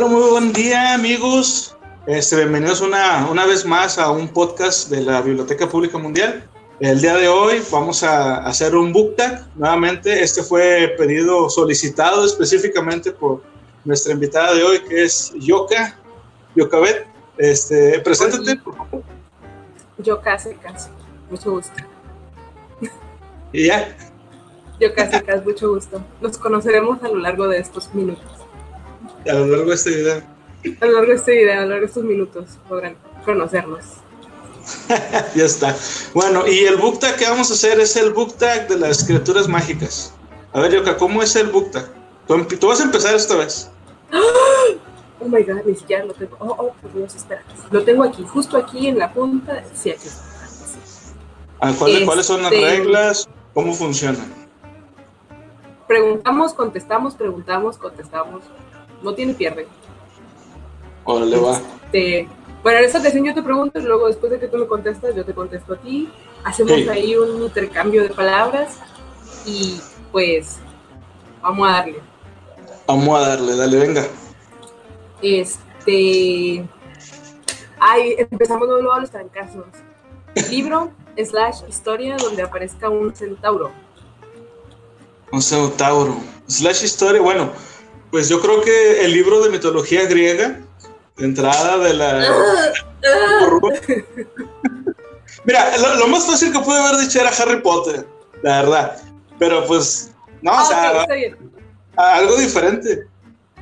Hola, muy buen día amigos. Este, bienvenidos una, una vez más a un podcast de la Biblioteca Pública Mundial. El día de hoy vamos a hacer un book tag. Nuevamente, este fue pedido, solicitado específicamente por nuestra invitada de hoy, que es Yoka, Yokabet. Este, preséntate, por favor. Yo casi, casi. Mucho gusto. Y ya. Yo casi, casi, mucho gusto. Nos conoceremos a lo largo de estos minutos. A lo largo de este video. A lo largo de este video, a lo largo de estos minutos, podrán conocernos. ya está. Bueno, y el book tag que vamos a hacer es el book tag de las criaturas mágicas. A ver, Yoka, ¿cómo es el book tag? Tú, em- tú vas a empezar esta vez. Oh my god, ni siquiera lo tengo. Oh, oh, por Dios, espera. Lo tengo aquí, justo aquí en la punta. Sí, aquí. Ah, ¿cuáles, ¿Cuáles son las Este- reglas? ¿Cómo funciona? Preguntamos, contestamos, preguntamos, contestamos. No tiene pierde. Órale, va. Este, bueno, en esta ocasión yo te pregunto y luego después de que tú me contestas, yo te contesto a ti. Hacemos Sí. ahí un intercambio de palabras y pues vamos a darle. Vamos a darle, dale, venga. Este. Ay, empezamos luego a los trancazos. Libro slash historia donde aparezca un centauro. Un centauro. Slash historia, bueno, pues yo creo que el libro de mitología griega, de entrada de la... Mira, lo, lo más fácil que pude haber dicho era Harry Potter, la verdad. Pero pues, no, o Ah, sea, algo diferente.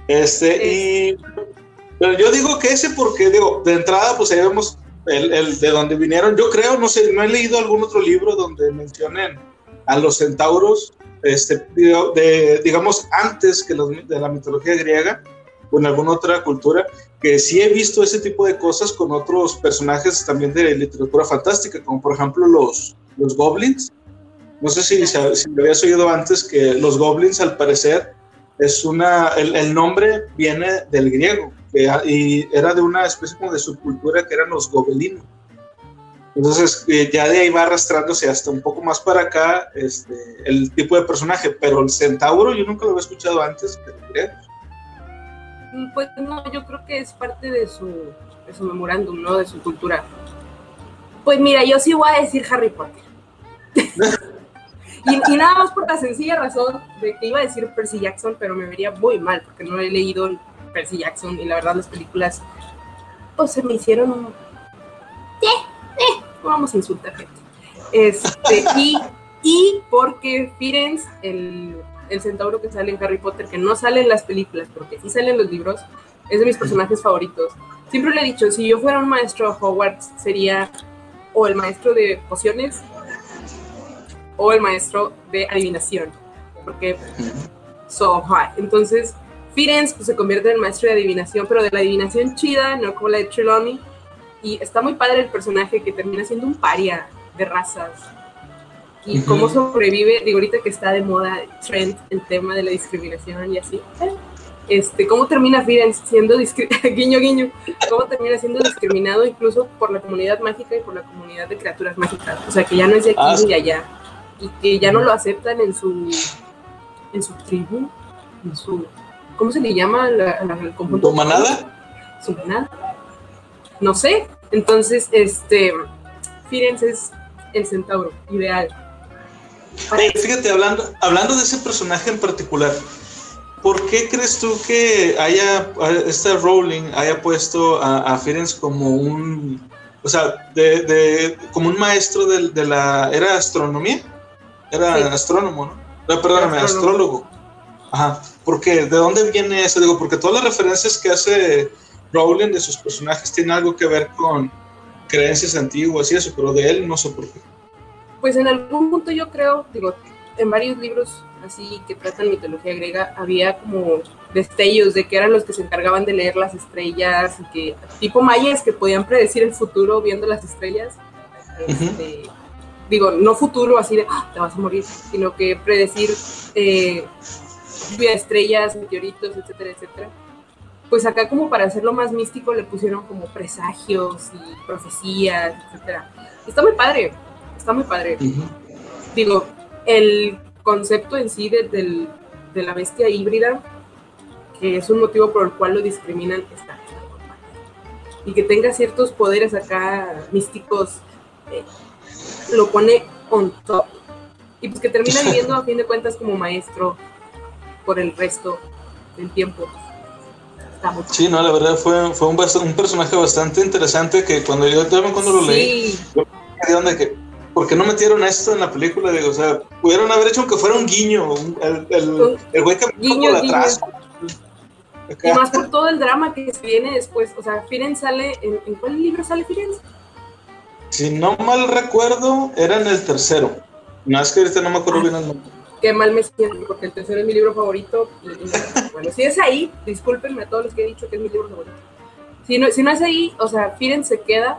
Este, y. Pero yo digo que ese porque, digo, de entrada, pues ahí vemos el, el de donde vinieron. Yo creo, no sé, no he leído algún otro libro donde mencionen a los centauros, este, de, digamos, antes que los, de la mitología griega o en alguna otra cultura, que sí he visto ese tipo de cosas con otros personajes también de literatura fantástica, como por ejemplo los, los goblins. No sé si, si, me habías oído antes que los goblins, al parecer, es una, el, el nombre viene del griego que, y era de una especie como de subcultura que eran los gobelinos. Entonces, eh, ya de ahí va arrastrándose hasta un poco más para acá este, el tipo de personaje, pero el centauro yo nunca lo había escuchado antes. Mm, Pues no, yo creo que es parte de su, de su memorándum, ¿no? De su cultura. Pues mira, yo sí voy a decir Harry Potter. y, y nada más por la sencilla razón de que iba a decir Percy Jackson, pero me vería muy mal porque no he leído Percy Jackson y la verdad las películas pues se me hicieron... Vamos a insultar gente. Este, y, y porque Firenze, el, el centauro que sale en Harry Potter, que no sale en las películas, pero que sí sale en los libros, es de mis personajes favoritos. Siempre le he dicho, si yo fuera un maestro Hogwarts, sería o el maestro de pociones o el maestro de adivinación, porque so high. Entonces, Firenze pues, se convierte en maestro de adivinación, pero de la adivinación chida, no como la de Trelawney. Y está muy padre el personaje que termina siendo un paria de razas. Y Ujú. cómo sobrevive, digo, ahorita que está de moda trend el tema de la discriminación y así. Este, cómo termina Firenze siendo guiño guiño, cómo termina siendo discriminado incluso por la comunidad mágica y por la comunidad de criaturas mágicas. O sea, que ya no es de aquí Ah, ni de allá. Y que ya no lo aceptan en su en su tribu, en su ¿cómo se le llama la- la- al conjunto? ¿Tu manada? Su manada. No sé. Entonces, este Firenze es el centauro ideal. Hey, fíjate, hablando, hablando de ese personaje en particular, ¿por qué crees tú que haya, esta Rowling haya puesto a, a Firenze como un, o sea, de, de- como un maestro de, de la, ¿era astronomía? Era Sí. astrónomo, ¿no? No, perdóname, Astrónomo. astrólogo. Ajá, ¿por qué? ¿De dónde viene eso? Digo, porque todas las referencias que hace Rowling de sus personajes tienen algo que ver con creencias antiguas y eso, pero de él no sé por qué. Pues en algún punto yo creo, digo, en varios libros así que tratan mitología griega, había como destellos de que eran los que se encargaban de leer las estrellas y que, tipo mayas que podían predecir el futuro viendo las estrellas. Este, Digo, no futuro así de "Ah, te vas a morir, sino que predecir eh, estrellas, meteoritos, etcétera, etcétera. Pues acá como para hacerlo más místico le pusieron como presagios y profecías, etcétera. Está muy padre, está muy padre digo, el concepto en sí de, del- de la bestia híbrida, que es un motivo por el cual lo discriminan, está y que tenga ciertos poderes acá místicos, eh, lo pone on top. Y pues que termina viviendo a fin de cuentas como maestro por el resto del tiempo. Sí, no, la verdad fue, fue un, un, personaje bastante interesante que cuando yo también cuando lo leí, yo me que, ¿por qué no metieron esto en la película? Digo, o sea, pudieron haber hecho que fuera un guiño, el, el, el güey que guiño, por atrás. Y más por todo el drama que se viene después. O sea, Firen sale. ¿En, ¿en cuál libro sale Firen? Si no mal recuerdo, era en el tercero. No es que ahorita no me acuerdo bien el nombre. Qué mal me siento, porque el tercero es mi libro favorito. bueno, si es ahí, discúlpenme a todos los que he dicho que es mi libro favorito. Si no, si no es ahí, o sea, Firen se queda.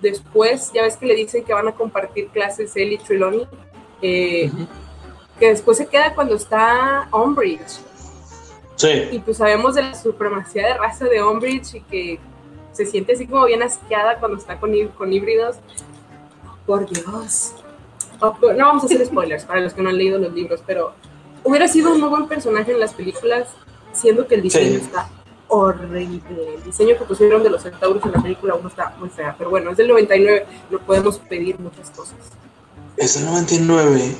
Después, ya ves que le dicen que van a compartir clases él y Triloni. Eh, que después se queda cuando está Umbridge y pues sabemos de la supremacía de raza de Umbridge y que se siente así como bien asqueada cuando está con, con híbridos. Por Dios. No vamos a hacer spoilers para los que no han leído los libros, pero hubiera sido un muy buen personaje en las películas, siendo que el diseño está horrible. El diseño que pusieron de los centauros en la película uno está muy fea, pero bueno, es del 99, no podemos pedir muchas cosas. Es del 99.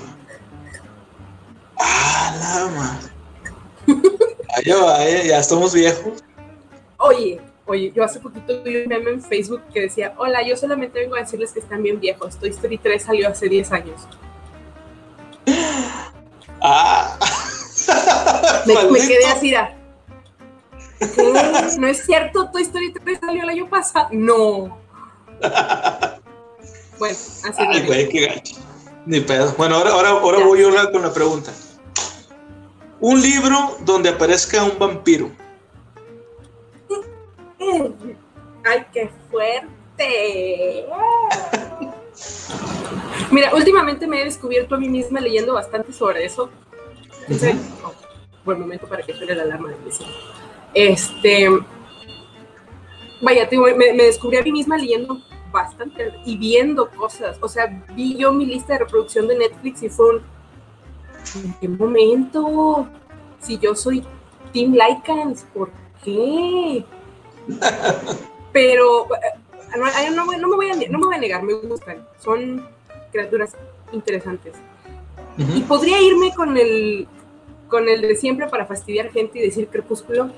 Ah, la ya, ya estamos viejos. Oye, oye, yo hace poquito vi un meme en Facebook que decía, hola, yo solamente vengo a decirles que están bien viejos. Toy Story 3 salió hace 10 años. Ah. me, quedé así, ¿No es cierto? Toy Story 3 salió el año pasado. No. bueno, así Ay, güey, qué gacho. Ni pedo. Bueno, ahora, ahora, ahora voy yo con la pregunta. Un libro donde aparezca un vampiro. ¡Ay, qué fuerte! Mira, últimamente me he descubierto a mí misma leyendo bastante sobre eso. Oh, buen momento para que suene la alarma de. Este. Vaya, me, me, descubrí a mí misma leyendo bastante y viendo cosas. O sea, vi yo mi lista de reproducción de Netflix y fue un ¿En qué momento? Si yo soy Team Lycans, ¿por qué? Pero no, me voy a, no me voy a negar, me gustan. Son criaturas interesantes. Y podría irme con el, con el de siempre para fastidiar gente y decir crepúsculo.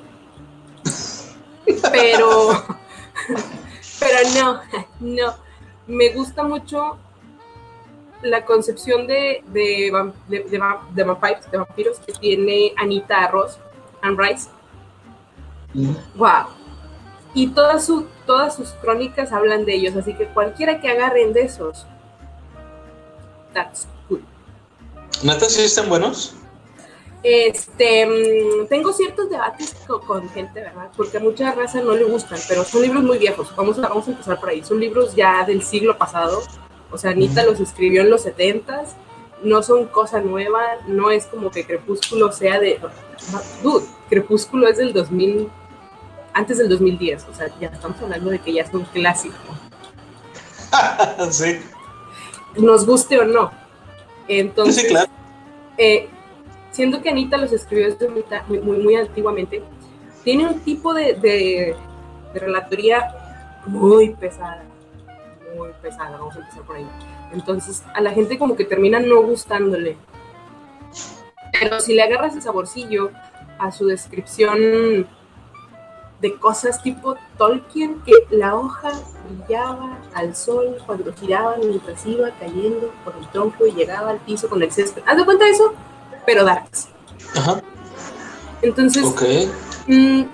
pero, pero no, no. Me gusta mucho la concepción de, de, de, de, vampiros que tiene Anita Arroz, Anne Rice. Wow. Y todas, su, todas sus crónicas hablan de ellos, así que cualquiera que agarren de esos, that's good. ¿Neta sí están buenos? Este, mm, tengo ciertos debates con, gente, ¿verdad? Porque a mucha raza no le gustan, pero son libros muy viejos. Vamos a, vamos a empezar por ahí. Son libros ya del siglo pasado o sea, Anita los escribió en los 70 no son cosa nueva, no es como que Crepúsculo sea de... Dude, Crepúsculo es del 2000, antes del 2010, o sea, ya estamos hablando de que ya es un clásico. sí. Nos guste o no. Entonces, sí, claro. Eh, siendo que Anita los escribió desde muy, muy, muy antiguamente, tiene un tipo de, de relatoría muy pesada muy pesada, vamos a empezar por ahí. Entonces, a la gente como que termina no gustándole. Pero si le agarras el saborcillo a su descripción de cosas tipo Tolkien, que la hoja brillaba al sol cuando giraba mientras iba cayendo por el tronco y llegaba al piso con el césped. ¿Haz de cuenta eso? Pero darks. Ajá. Entonces, okay. Mm,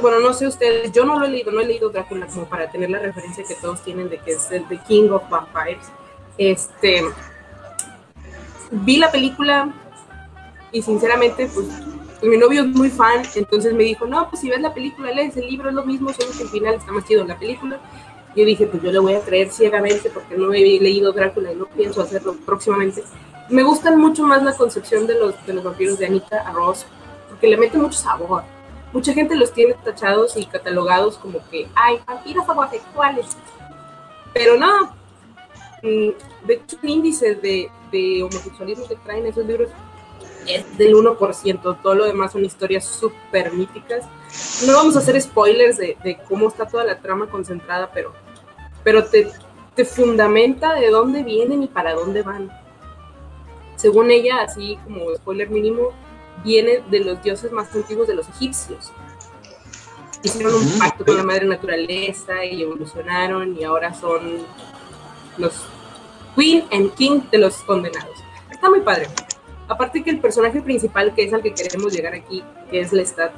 bueno, no sé ustedes, yo no lo he leído, no he leído Drácula como para tener la referencia que todos tienen de que es el The King of Vampires. Este, vi la película y sinceramente, pues, mi novio es muy fan, entonces me dijo, no, pues si ves la película, lees el libro, es lo mismo, solo que el final está más chido en la película. Yo dije, pues yo le voy a creer ciegamente porque no he leído Drácula y no pienso hacerlo próximamente. Me gustan mucho más la concepción de los, de los vampiros de Anita Arroz, porque le mete mucho sabor mucha gente los tiene tachados y catalogados como que hay vampiros homosexuales. Pero no. Mm, de hecho, el índice de, homosexualismo que traen esos libros es del 1%, todo lo demás son historias súper míticas. No vamos a hacer spoilers de, de, cómo está toda la trama concentrada, pero, pero te, te fundamenta de dónde vienen y para dónde van. Según ella, así como spoiler mínimo, viene de los dioses más antiguos de los egipcios. Hicieron un pacto con la madre naturaleza y evolucionaron y ahora son los Queen and King de los condenados. Está muy padre. Aparte que el personaje principal, que es al que queremos llegar aquí, que es Lestat.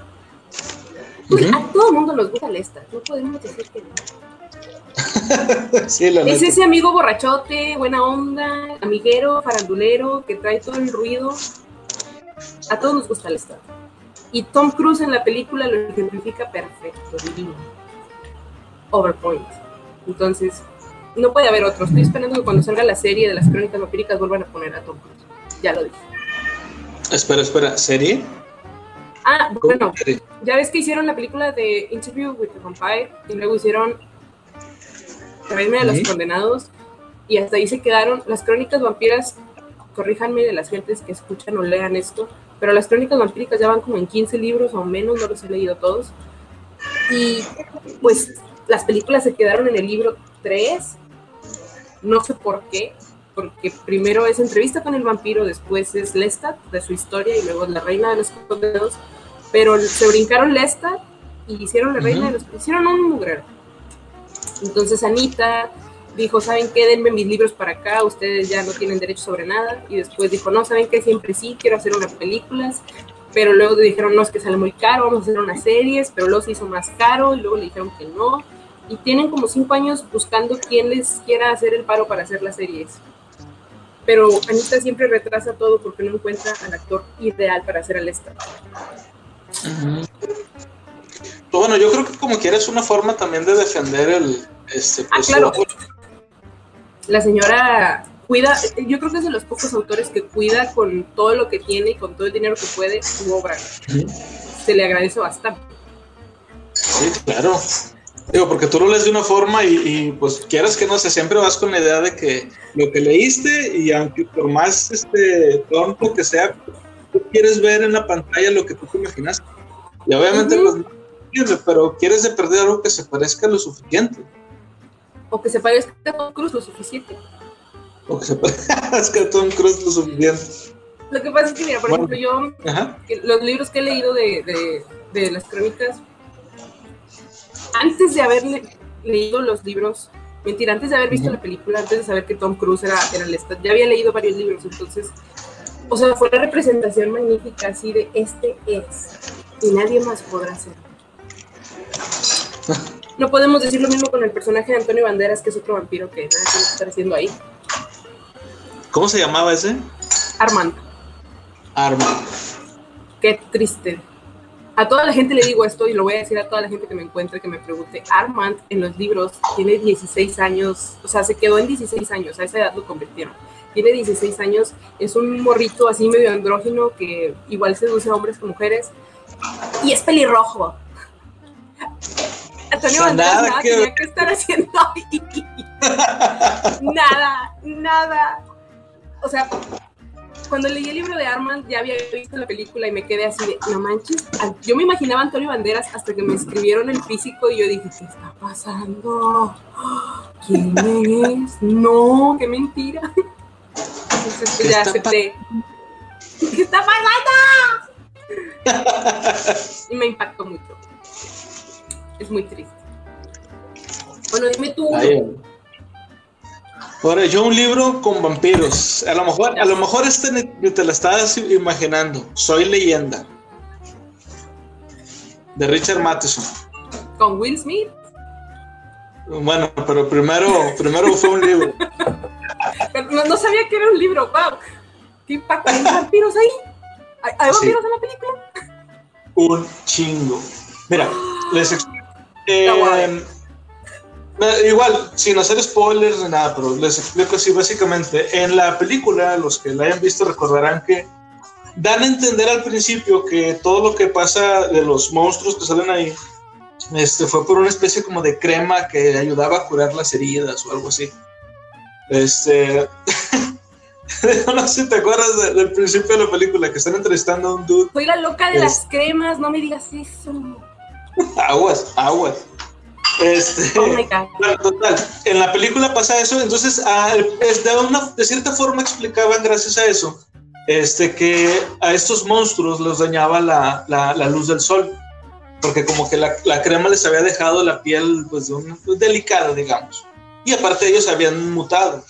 Pues, a todo el mundo nos gusta Lestat, no podemos decir que no. es ese amigo borrachote, buena onda, amiguero, farandulero, que trae todo el ruido. A todos nos gusta Lestat. Y Tom Cruise en la película lo ejemplifica perfecto, divino. Overpoint. Entonces, no puede haber otro. Estoy esperando que cuando salga la serie de las crónicas vampíricas vuelvan a poner a Tom Cruise. Ya lo dije. Espera, espera, ¿serie? Ah, bueno, ya ves que hicieron la película de Interview with the Vampire y luego hicieron Academia de los Condenados y hasta ahí se quedaron las crónicas vampiras. Corríjanme de las gentes que escuchan o lean esto, pero las crónicas vampíricas ya van como en 15 libros o menos, no los he leído todos. Y pues las películas se quedaron en el libro 3, no sé por qué, porque primero es entrevista con el vampiro, después es Lestat de su historia y luego la reina de los condenados, pero se brincaron Lestat y hicieron la reina de los hicieron un mugrero. Entonces Anita dijo, ¿saben qué? Denme mis libros para acá, ustedes ya no tienen derecho sobre nada. Y después dijo, no, ¿saben qué? Siempre sí, quiero hacer unas películas. Pero luego dijeron, no, es que sale muy caro, vamos a hacer unas series, pero luego se hizo más caro y luego le dijeron que no. Y tienen como cinco años buscando quién les quiera hacer el paro para hacer las series pero Anita siempre retrasa todo porque no encuentra al actor ideal para hacer el Estado. Pues bueno, yo creo que como quiera es una forma también de defender el... Este, ah, claro. La señora cuida, yo creo que es de los pocos autores que cuida con todo lo que tiene y con todo el dinero que puede su obra. Se le agradece bastante. Sí, claro. Digo, porque tú lo lees de una forma y, pues quieras que no sé, siempre vas con la idea de que lo que leíste y aunque por más este tonto que sea, tú quieres ver en la pantalla lo que tú te imaginas. Y obviamente, pues, pero quieres de perder algo que se parezca lo suficiente. O que se parezca a Tom Cruise lo suficiente. O que se parezca a Tom Cruise lo suficiente. Lo que pasa es que, mira, por ejemplo, yo, los libros que he leído de, de, de las crónicas antes de haber leído los libros, mentira, antes de haber visto la película, antes de saber que Tom Cruise era, era el ya había leído varios libros, entonces, o sea, fue la representación magnífica así de este es, y nadie más podrá ser. No podemos decir lo mismo con el personaje de Antonio Banderas, que es otro vampiro que nada que estar haciendo ahí. ¿Cómo se llamaba ese? Armand. Armand. Qué triste a toda la gente le digo esto y lo voy a decir a toda la gente que me encuentre, que me pregunte, Armand en los libros tiene 16 años, o sea, se quedó en 16 años, a esa edad lo convirtieron. Tiene 16 años, es un morrito así medio andrógino que igual seduce a hombres con mujeres y es pelirrojo. Antonio Banderas nada, que... tenía que estar haciendo ahí. nada, nada. O sea, cuando leí el libro de Armand ya había visto la película y me quedé así de, no manches, yo me imaginaba a Antonio Banderas hasta que me escribieron el físico y yo dije, ¿qué está pasando? ¿Quién es? No, qué mentira. Entonces pues, ya acepté. ¿Qué está pasando? y me impactó mucho. Es muy triste. Bueno, dime tú. Ahora, yo un libro con vampiros. A lo mejor, a lo mejor este te lo estabas imaginando. Soy leyenda. De Richard Matheson. ¿Con Will Smith? Bueno, pero primero, primero fue un libro. no, sabía que era un libro, wow. ¿Qué impacto? ¿Hay vampiros ahí? ¿Hay, vampiros en la película? Un chingo. Mira, les explico. Eh, Igual, sin hacer spoilers ni nada, pero les explico así básicamente. En la película, los que la hayan visto recordarán que dan a entender al principio que todo lo que pasa de los monstruos que salen ahí este, fue por una especie como de crema que ayudaba a curar las heridas o algo así. Este, no sé si te acuerdas del principio de la película que están entrevistando a un dude. Soy la loca de las cremas, no me digas eso. aguas, aguas. Este, oh total, en la película pasa eso, entonces ah, de, una, de cierta forma explicaban gracias a eso este, que a estos monstruos los dañaba la, la, la luz del sol, porque como que la, la, crema les había dejado la piel pues, de un, pues, delicada, digamos, y aparte ellos habían mutado.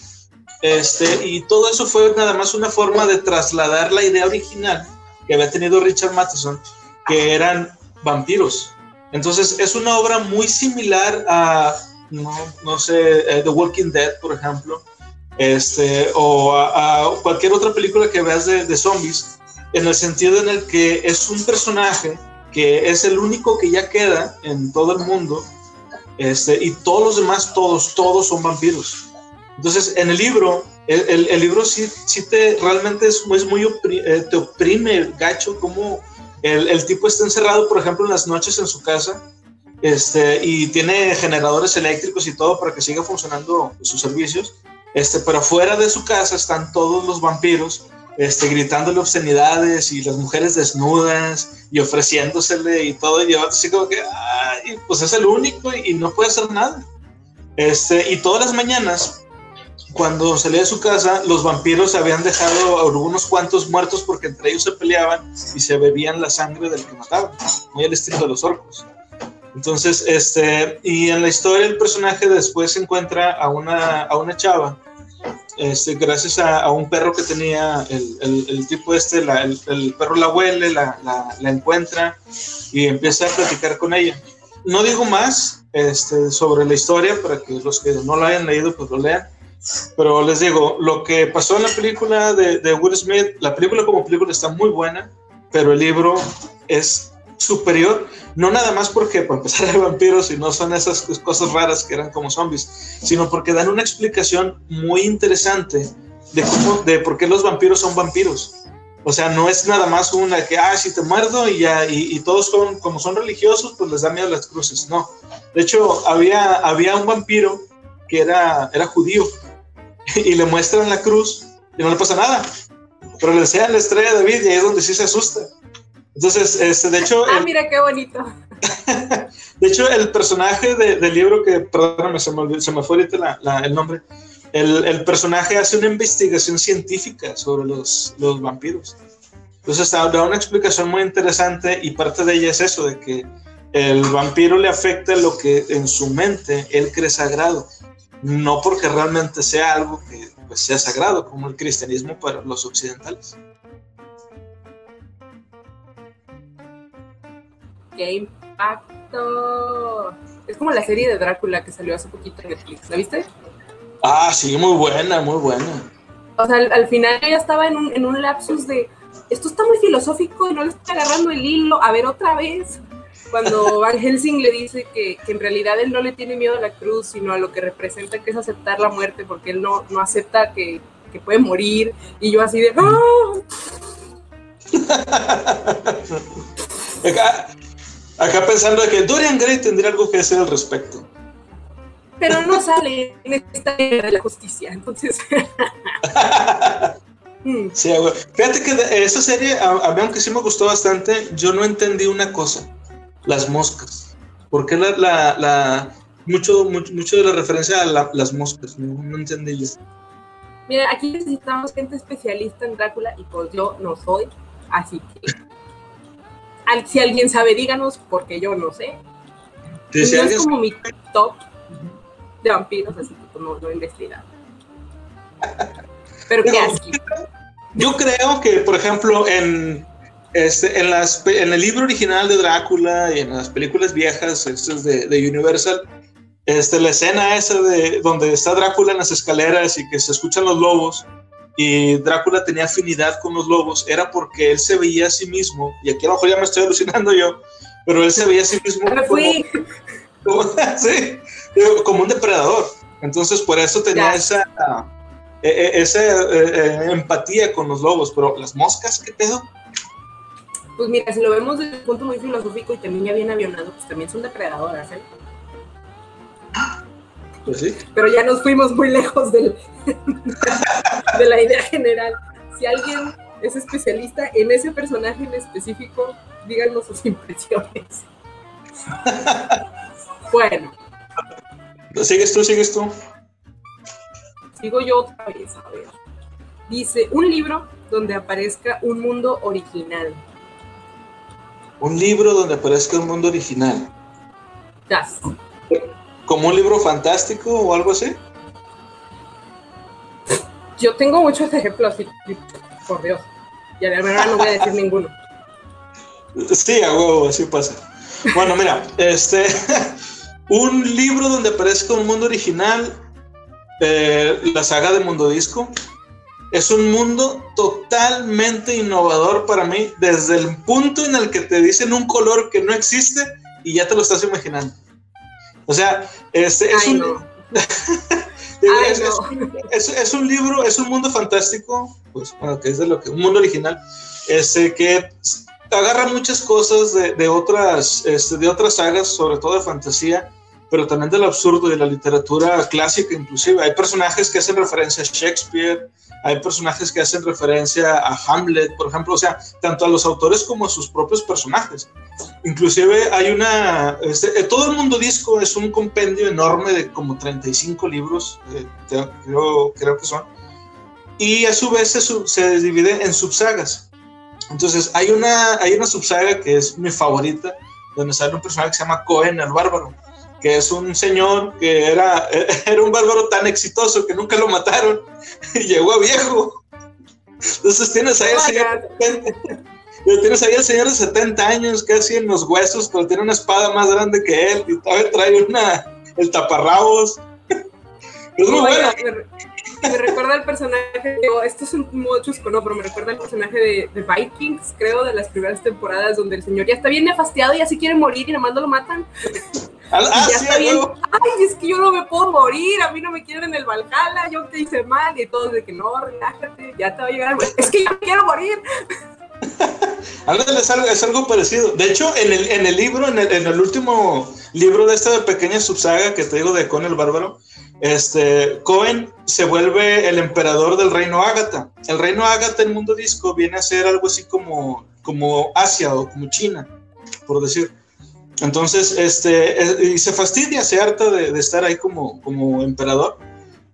Este, y todo eso fue nada más una forma de trasladar la idea original que había tenido Richard Matheson, que eran vampiros. Entonces es una obra muy similar a, no, no sé, eh, The Walking Dead, por ejemplo, este, o a, cualquier otra película que veas de, de, zombies, en el sentido en el que es un personaje que es el único que ya queda en todo el mundo, este, y todos los demás, todos, todos son vampiros. Entonces, en el libro, el, el, libro sí, sí, te realmente es, es muy eh, te oprime gacho, como el, el, tipo está encerrado, por ejemplo, en las noches en su casa, este, y tiene generadores eléctricos y todo para que siga funcionando sus servicios, este, pero fuera de su casa están todos los vampiros este, gritándole obscenidades y las mujeres desnudas y ofreciéndosele y todo, y así como que, ay, pues es el único y, y no puede hacer nada. Este, y todas las mañanas cuando salía de su casa, los vampiros habían dejado a algunos cuantos muertos porque entre ellos se peleaban y se bebían la sangre del que mataban, muy al estilo de los orcos. Entonces, este, y en la historia el personaje después encuentra a una, a una chava, este, gracias a, un perro que tenía el, el, tipo este, la, el, perro la huele, la, la, la, encuentra y empieza a platicar con ella. No digo más este, sobre la historia para que los que no lo hayan leído pues lo lean pero les digo, lo que pasó en la película de, de Will Smith, la película como película está muy buena, pero el libro es superior, no nada más porque para empezar hay vampiros y no son esas cosas raras que eran como zombies, sino porque dan una explicación muy interesante de, cómo, de por qué los vampiros son vampiros. O sea, no es nada más una que, ah, si te muerdo y ya, y, y, todos son, como son religiosos, pues les da miedo las cruces. No. De hecho, había, había un vampiro que era, era judío y le muestran la cruz y no le pasa nada. Pero le enseñan la estrella de David y ahí es donde sí se asusta. Entonces, este, de hecho... Ah, mira qué bonito. de hecho, el personaje de, del libro que, perdóname, se me, se me fue ahorita la, el nombre, el, el, personaje hace una investigación científica sobre los, los vampiros. Entonces, da una explicación muy interesante y parte de ella es eso, de que el vampiro le afecta lo que en su mente él cree sagrado no porque realmente sea algo que pues, sea sagrado como el cristianismo para los occidentales. ¡Qué impacto! Es como la serie de Drácula que salió hace poquito en Netflix, ¿la viste? Ah, sí, muy buena, muy buena. O sea, al, final ya estaba en un, en un lapsus de, esto está muy filosófico y no le estoy agarrando el hilo, a ver otra vez cuando Van Helsing le dice que, que, en realidad él no le tiene miedo a la cruz, sino a lo que representa que es aceptar la muerte, porque él no, no acepta que, que puede morir, y yo así de... ¡Ah! acá, acá, pensando que Dorian Gray tendría algo que decir al respecto. Pero no sale en esta era de la justicia, entonces... Sí, fíjate que esa serie, a, a mí aunque sí me gustó bastante, yo no entendí una cosa las moscas. ¿Por qué la, la, la mucho, mucho, mucho, de la referencia a las moscas? No, no entendí yo. Mira, aquí necesitamos gente especialista en Drácula y pues yo no soy, así que si alguien sabe, díganos, porque yo no sé. Sí, si no es como mi top de vampiros, así que pues, no, no he investigado. Pero qué así. Yo creo que, por ejemplo, en este, en, las, en el libro original de Drácula y en las películas viejas de, de, Universal, este, la escena esa de donde está Drácula en las escaleras y que se escuchan los lobos y Drácula tenía afinidad con los lobos, era porque él se veía a sí mismo, y aquí a lo mejor ya me estoy alucinando yo, pero él se veía a sí mismo como, sí, como un depredador. Entonces por eso tenía esa, e, e, esa e, empatía con los lobos, pero las moscas, ¿qué pedo? Pues mira, si lo vemos desde un punto muy filosófico y también ya bien avionado, pues también son depredadoras, ¿eh? Pues sí. Pero ya nos fuimos muy lejos del, de la idea general. Si alguien es especialista en ese personaje en específico, díganos sus impresiones. Bueno. ¿Sigues tú, sigues tú? Sigo yo otra vez, a ver. Dice, un libro donde aparezca un mundo original. Un libro donde aparezca un mundo original. Das. ¿Como un libro fantástico o algo así? Yo tengo muchos ejemplos por Dios. Y a la verdad no voy a decir ninguno. Sí, a huevo, así pasa. Bueno, mira, este, un libro donde aparezca un mundo original, eh, la saga de Mundo Disco, es un mundo totalmente innovador para mí, desde el punto en el que te dicen un color que no existe y ya te lo estás imaginando. O sea, este es un... es, un libro, es un mundo fantástico, pues bueno, que es de lo que, un mundo original, este, que agarra muchas cosas de, otras, este, de otras sagas, sobre todo de fantasía, pero también del absurdo de la literatura clásica inclusive. Hay personajes que hacen referencia a Shakespeare, hay personajes que hacen referencia a Hamlet, por ejemplo, o sea, tanto a los autores como a sus propios personajes. Inclusive hay una, este, eh, todo el mundo disco es un compendio enorme de como 35 libros, eh, creo, creo, que son, y a su vez se, se divide en subsagas. Entonces hay una, hay una subsaga que es mi favorita, donde sale un personaje que se llama Cohen el Bárbaro que es un señor que era, era un bárbaro tan exitoso que nunca lo mataron y llegó a viejo. Entonces tienes ahí, al señor, tienes ahí al señor de 70 años casi en los huesos, pero tiene una espada más grande que él y todavía trae una, el taparrabos. Es muy bueno. Me, recuerda el personaje, esto es un modo chusco, no, pero me recuerda el personaje de, de, Vikings, creo, de las primeras temporadas, donde el señor ya está bien nefastiado y así quiere morir y nomás no lo matan. Ah, ya está bien. Ay, es que yo no me puedo morir, a mí no me quieren en el Valhalla, yo te hice mal, y todos de que no, relájate, ya te va a llegar. Es que yo quiero morir. es algo, es algo parecido. De hecho, en el, en el libro, en el, en el, último libro de esta pequeña subsaga que te digo de Con el Bárbaro, este, Cohen se vuelve el emperador del reino Ágata. El reino Ágata en Mundo Disco viene a ser algo así como, como Asia o como China, por decir. Entonces, este, eh, y se fastidia, se harta de, estar ahí como, como emperador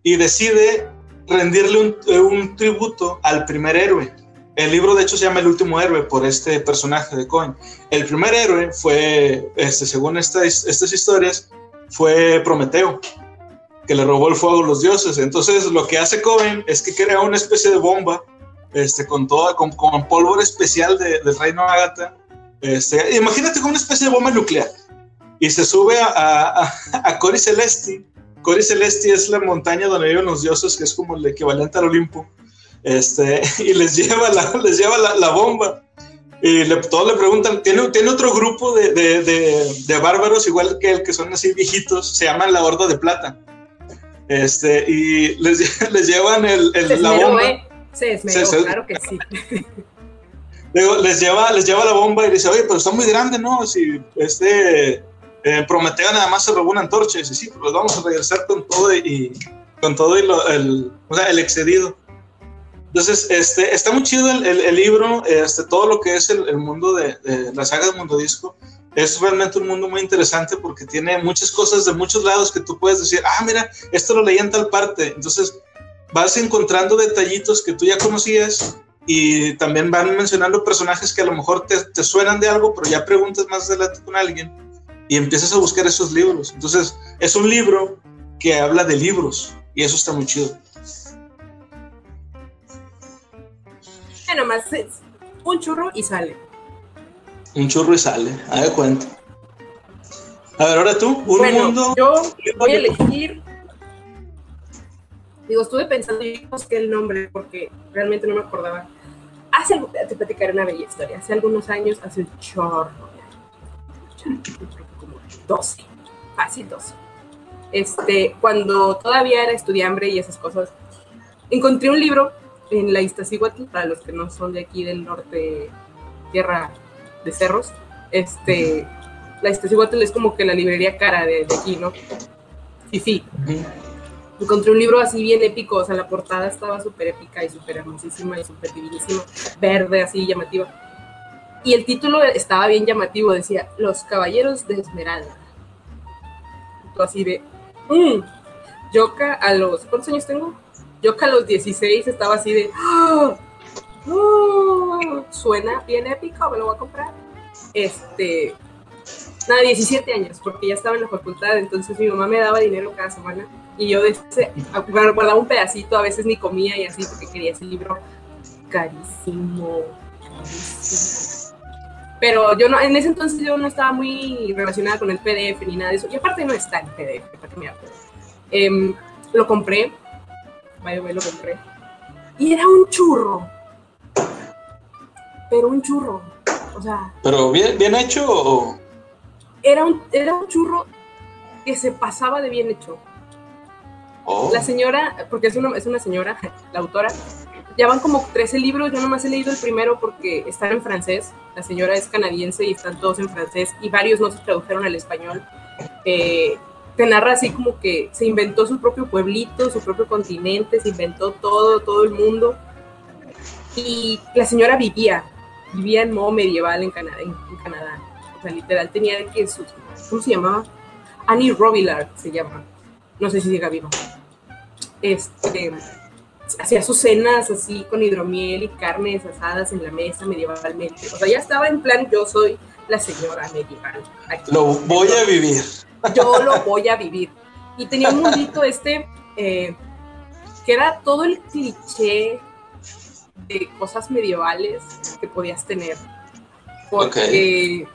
y decide rendirle un, eh, un, tributo al primer héroe. El libro, de hecho, se llama El último héroe por este personaje de Cohen. El primer héroe fue, este, según estas historias, fue Prometeo, que le robó el fuego a los dioses. Entonces, lo que hace Cohen es que crea una especie de bomba este, con, toda, con, con pólvora especial de, del reino Agatha este, imagínate como una especie de bomba nuclear. Y se sube a, a, a Cori Celesti. Cori Celesti es la montaña donde viven los dioses, que es como el equivalente al Olimpo. Este, y les lleva la, les lleva la, la bomba. Y le, todos le preguntan, ¿tiene, tiene otro grupo de, de, de, de, bárbaros igual que el que son así viejitos? Se llaman la Horda de Plata. Este, y les, les llevan el, el la bomba. ¿eh? Se esmeró, se, claro que sí. les lleva, les lleva la bomba y dice, oye, pero está muy grande, ¿no? Si este eh, Prometeo nada más se robó una antorcha, y dice, sí, pues vamos a regresar con todo y, con todo y el, o sea, el excedido. Entonces, este, está muy chido el, el, libro, este, todo lo que es el, mundo de, de, la saga de Mundo Disco. Es realmente un mundo muy interesante porque tiene muchas cosas de muchos lados que tú puedes decir, ah, mira, esto lo leí en tal parte. Entonces, vas encontrando detallitos que tú ya conocías y también van mencionando personajes que a lo mejor te, suenan de algo, pero ya preguntas más adelante con alguien y empiezas a buscar esos libros. Entonces, es un libro que habla de libros y eso está muy chido. Bueno, más es un churro y sale. Un churro y sale, a ver cuenta. A ver, ahora tú, un bueno, mundo. Yo voy a elegir Digo, estuve pensando y busqué el nombre porque realmente no me acordaba. Hace, te platicaré una bella historia. Hace algunos años, hace un chorro, como 12, fácil 12. Este, cuando todavía era estudiante y esas cosas, encontré un libro en la Iztaccíhuatl, para los que no son de aquí del norte, tierra de cerros. Este, la Iztaccíhuatl es como que la librería cara de, de aquí, ¿no? sí. Encontré un libro así bien épico, o sea, la portada estaba súper épica y súper hermosísima y súper divinísima, verde, así llamativa. Y el título estaba bien llamativo, decía Los Caballeros de Esmeralda. Así de, mmm, Yoka a los, ¿cuántos años tengo? Yoka a los 16 estaba así de, ¡Ah! ¡Oh! suena bien épico, me lo voy a comprar. Este, nada, 17 años, porque ya estaba en la facultad, entonces mi mamá me daba dinero cada semana y yo guardaba un pedacito, a veces ni comía y así porque quería ese libro carísimo, Pero yo no, en ese entonces yo no estaba muy relacionada con el PDF ni nada de eso. Y aparte no está en PDF, para que me eh, Lo compré, vaya, lo compré. Y era un churro. Pero un churro. O sea. ¿Pero bien, bien hecho o.? Era un, era un churro que se pasaba de bien hecho. Oh. La señora, porque es una, es una señora, la autora, ya van como 13 libros, yo nomás he leído el primero porque están en francés, la señora es canadiense y están todos en francés y varios no se tradujeron al español. Eh, te narra así como que se inventó su propio pueblito, su propio continente, se inventó todo, todo el mundo. Y la señora vivía, vivía en modo medieval en Canadá. En, Canadá. O sea, literal tenía que su, ¿cómo se llamaba? Annie Robillard se llama. No sé si siga viva. Este, hacía sus cenas así con hidromiel y carnes asadas en la mesa medievalmente. O sea, ya estaba en plan, yo soy la señora medieval. Lo voy a vivir. Yo lo voy a vivir. Y tenía un mundito este, eh, que era todo el cliché de cosas medievales que podías tener. Porque,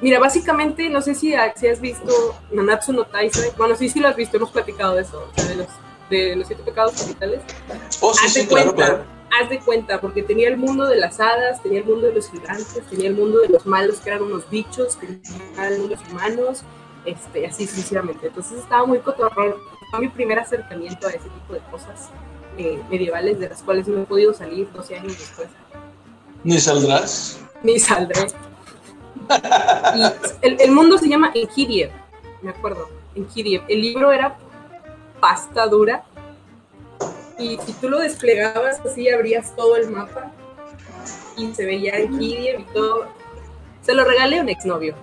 mira, básicamente, no sé si, si, has visto Nanatsu no Taisai. Bueno, sí, sí lo has visto, hemos platicado de eso, de los, de los siete pecados capitales. Oh, sí, haz de cuenta, Haz de cuenta, porque tenía el mundo de las hadas, tenía el mundo de los gigantes, tenía el mundo de los malos, que eran unos bichos, mundo de los humanos, este, así sucesivamente. Entonces estaba muy cotorrón. Fue mi primer acercamiento a ese tipo de cosas eh, medievales de las cuales no he podido salir 12 años después. ¿Ni saldrás? Ni saldré. y el, mundo se llama Enkiriev, me acuerdo, Enkiriev. El libro era pasta dura y si tú lo desplegabas así, abrías todo el mapa y se veía Enkiriev y todo. Se lo regalé a un exnovio.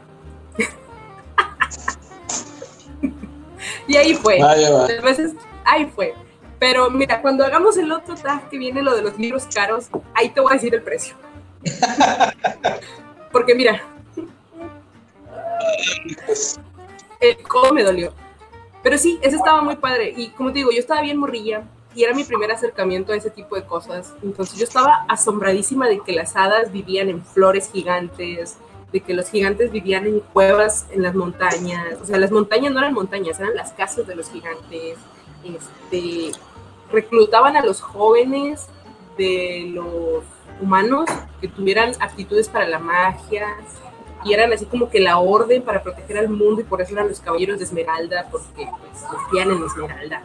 y ahí fue. veces, ahí fue. Pero mira, cuando hagamos el otro tag que viene lo de los libros caros, ahí te voy a decir el precio. Porque mira, el codo me dolió. Pero sí, ese estaba muy padre. Y como te digo, yo estaba bien morrilla y era mi primer acercamiento a ese tipo de cosas. Entonces yo estaba asombradísima de que las hadas vivían en flores gigantes, de que los gigantes vivían en cuevas en las montañas. O sea, las montañas no eran montañas, eran las casas de los gigantes este, reclutaban a los jóvenes de los humanos que tuvieran actitudes para la magia y eran así como que la orden para proteger al mundo y por eso eran los caballeros de Esmeralda porque pues en Esmeralda.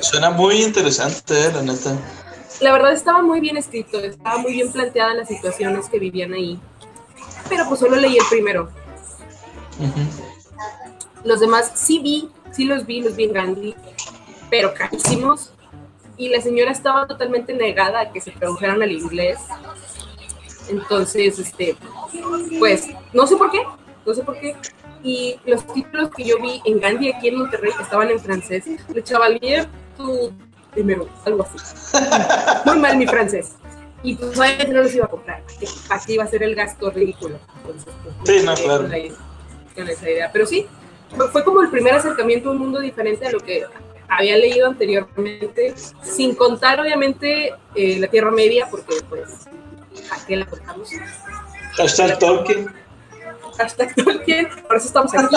Suena muy interesante, eh, la neta. La verdad estaba muy bien escrito, estaba muy bien planteada las situaciones que vivían ahí. Pero pues solo leí el primero. Los demás sí vi sí los vi, los vi en Gandhi, pero carísimos. Y la señora estaba totalmente negada a que se tradujeran al inglés. Entonces, este, pues, no sé por qué, no sé por qué. Y los títulos que yo vi en Gandhi aquí en Monterrey estaban en francés. Le Chevalier tu primero, algo así. Muy mal mi francés. Y pues obviamente no los iba a comprar. Así iba a ser el gasto ridículo. Entonces, pues, sí, no, claro. con esa idea. Pero sí, fue como el primer acercamiento a un mundo diferente a lo que había leído anteriormente, sin contar obviamente eh, la Tierra Media, porque pues, ¿a qué la contamos? Hashtag Tolkien. Hashtag Tolkien, por eso estamos aquí.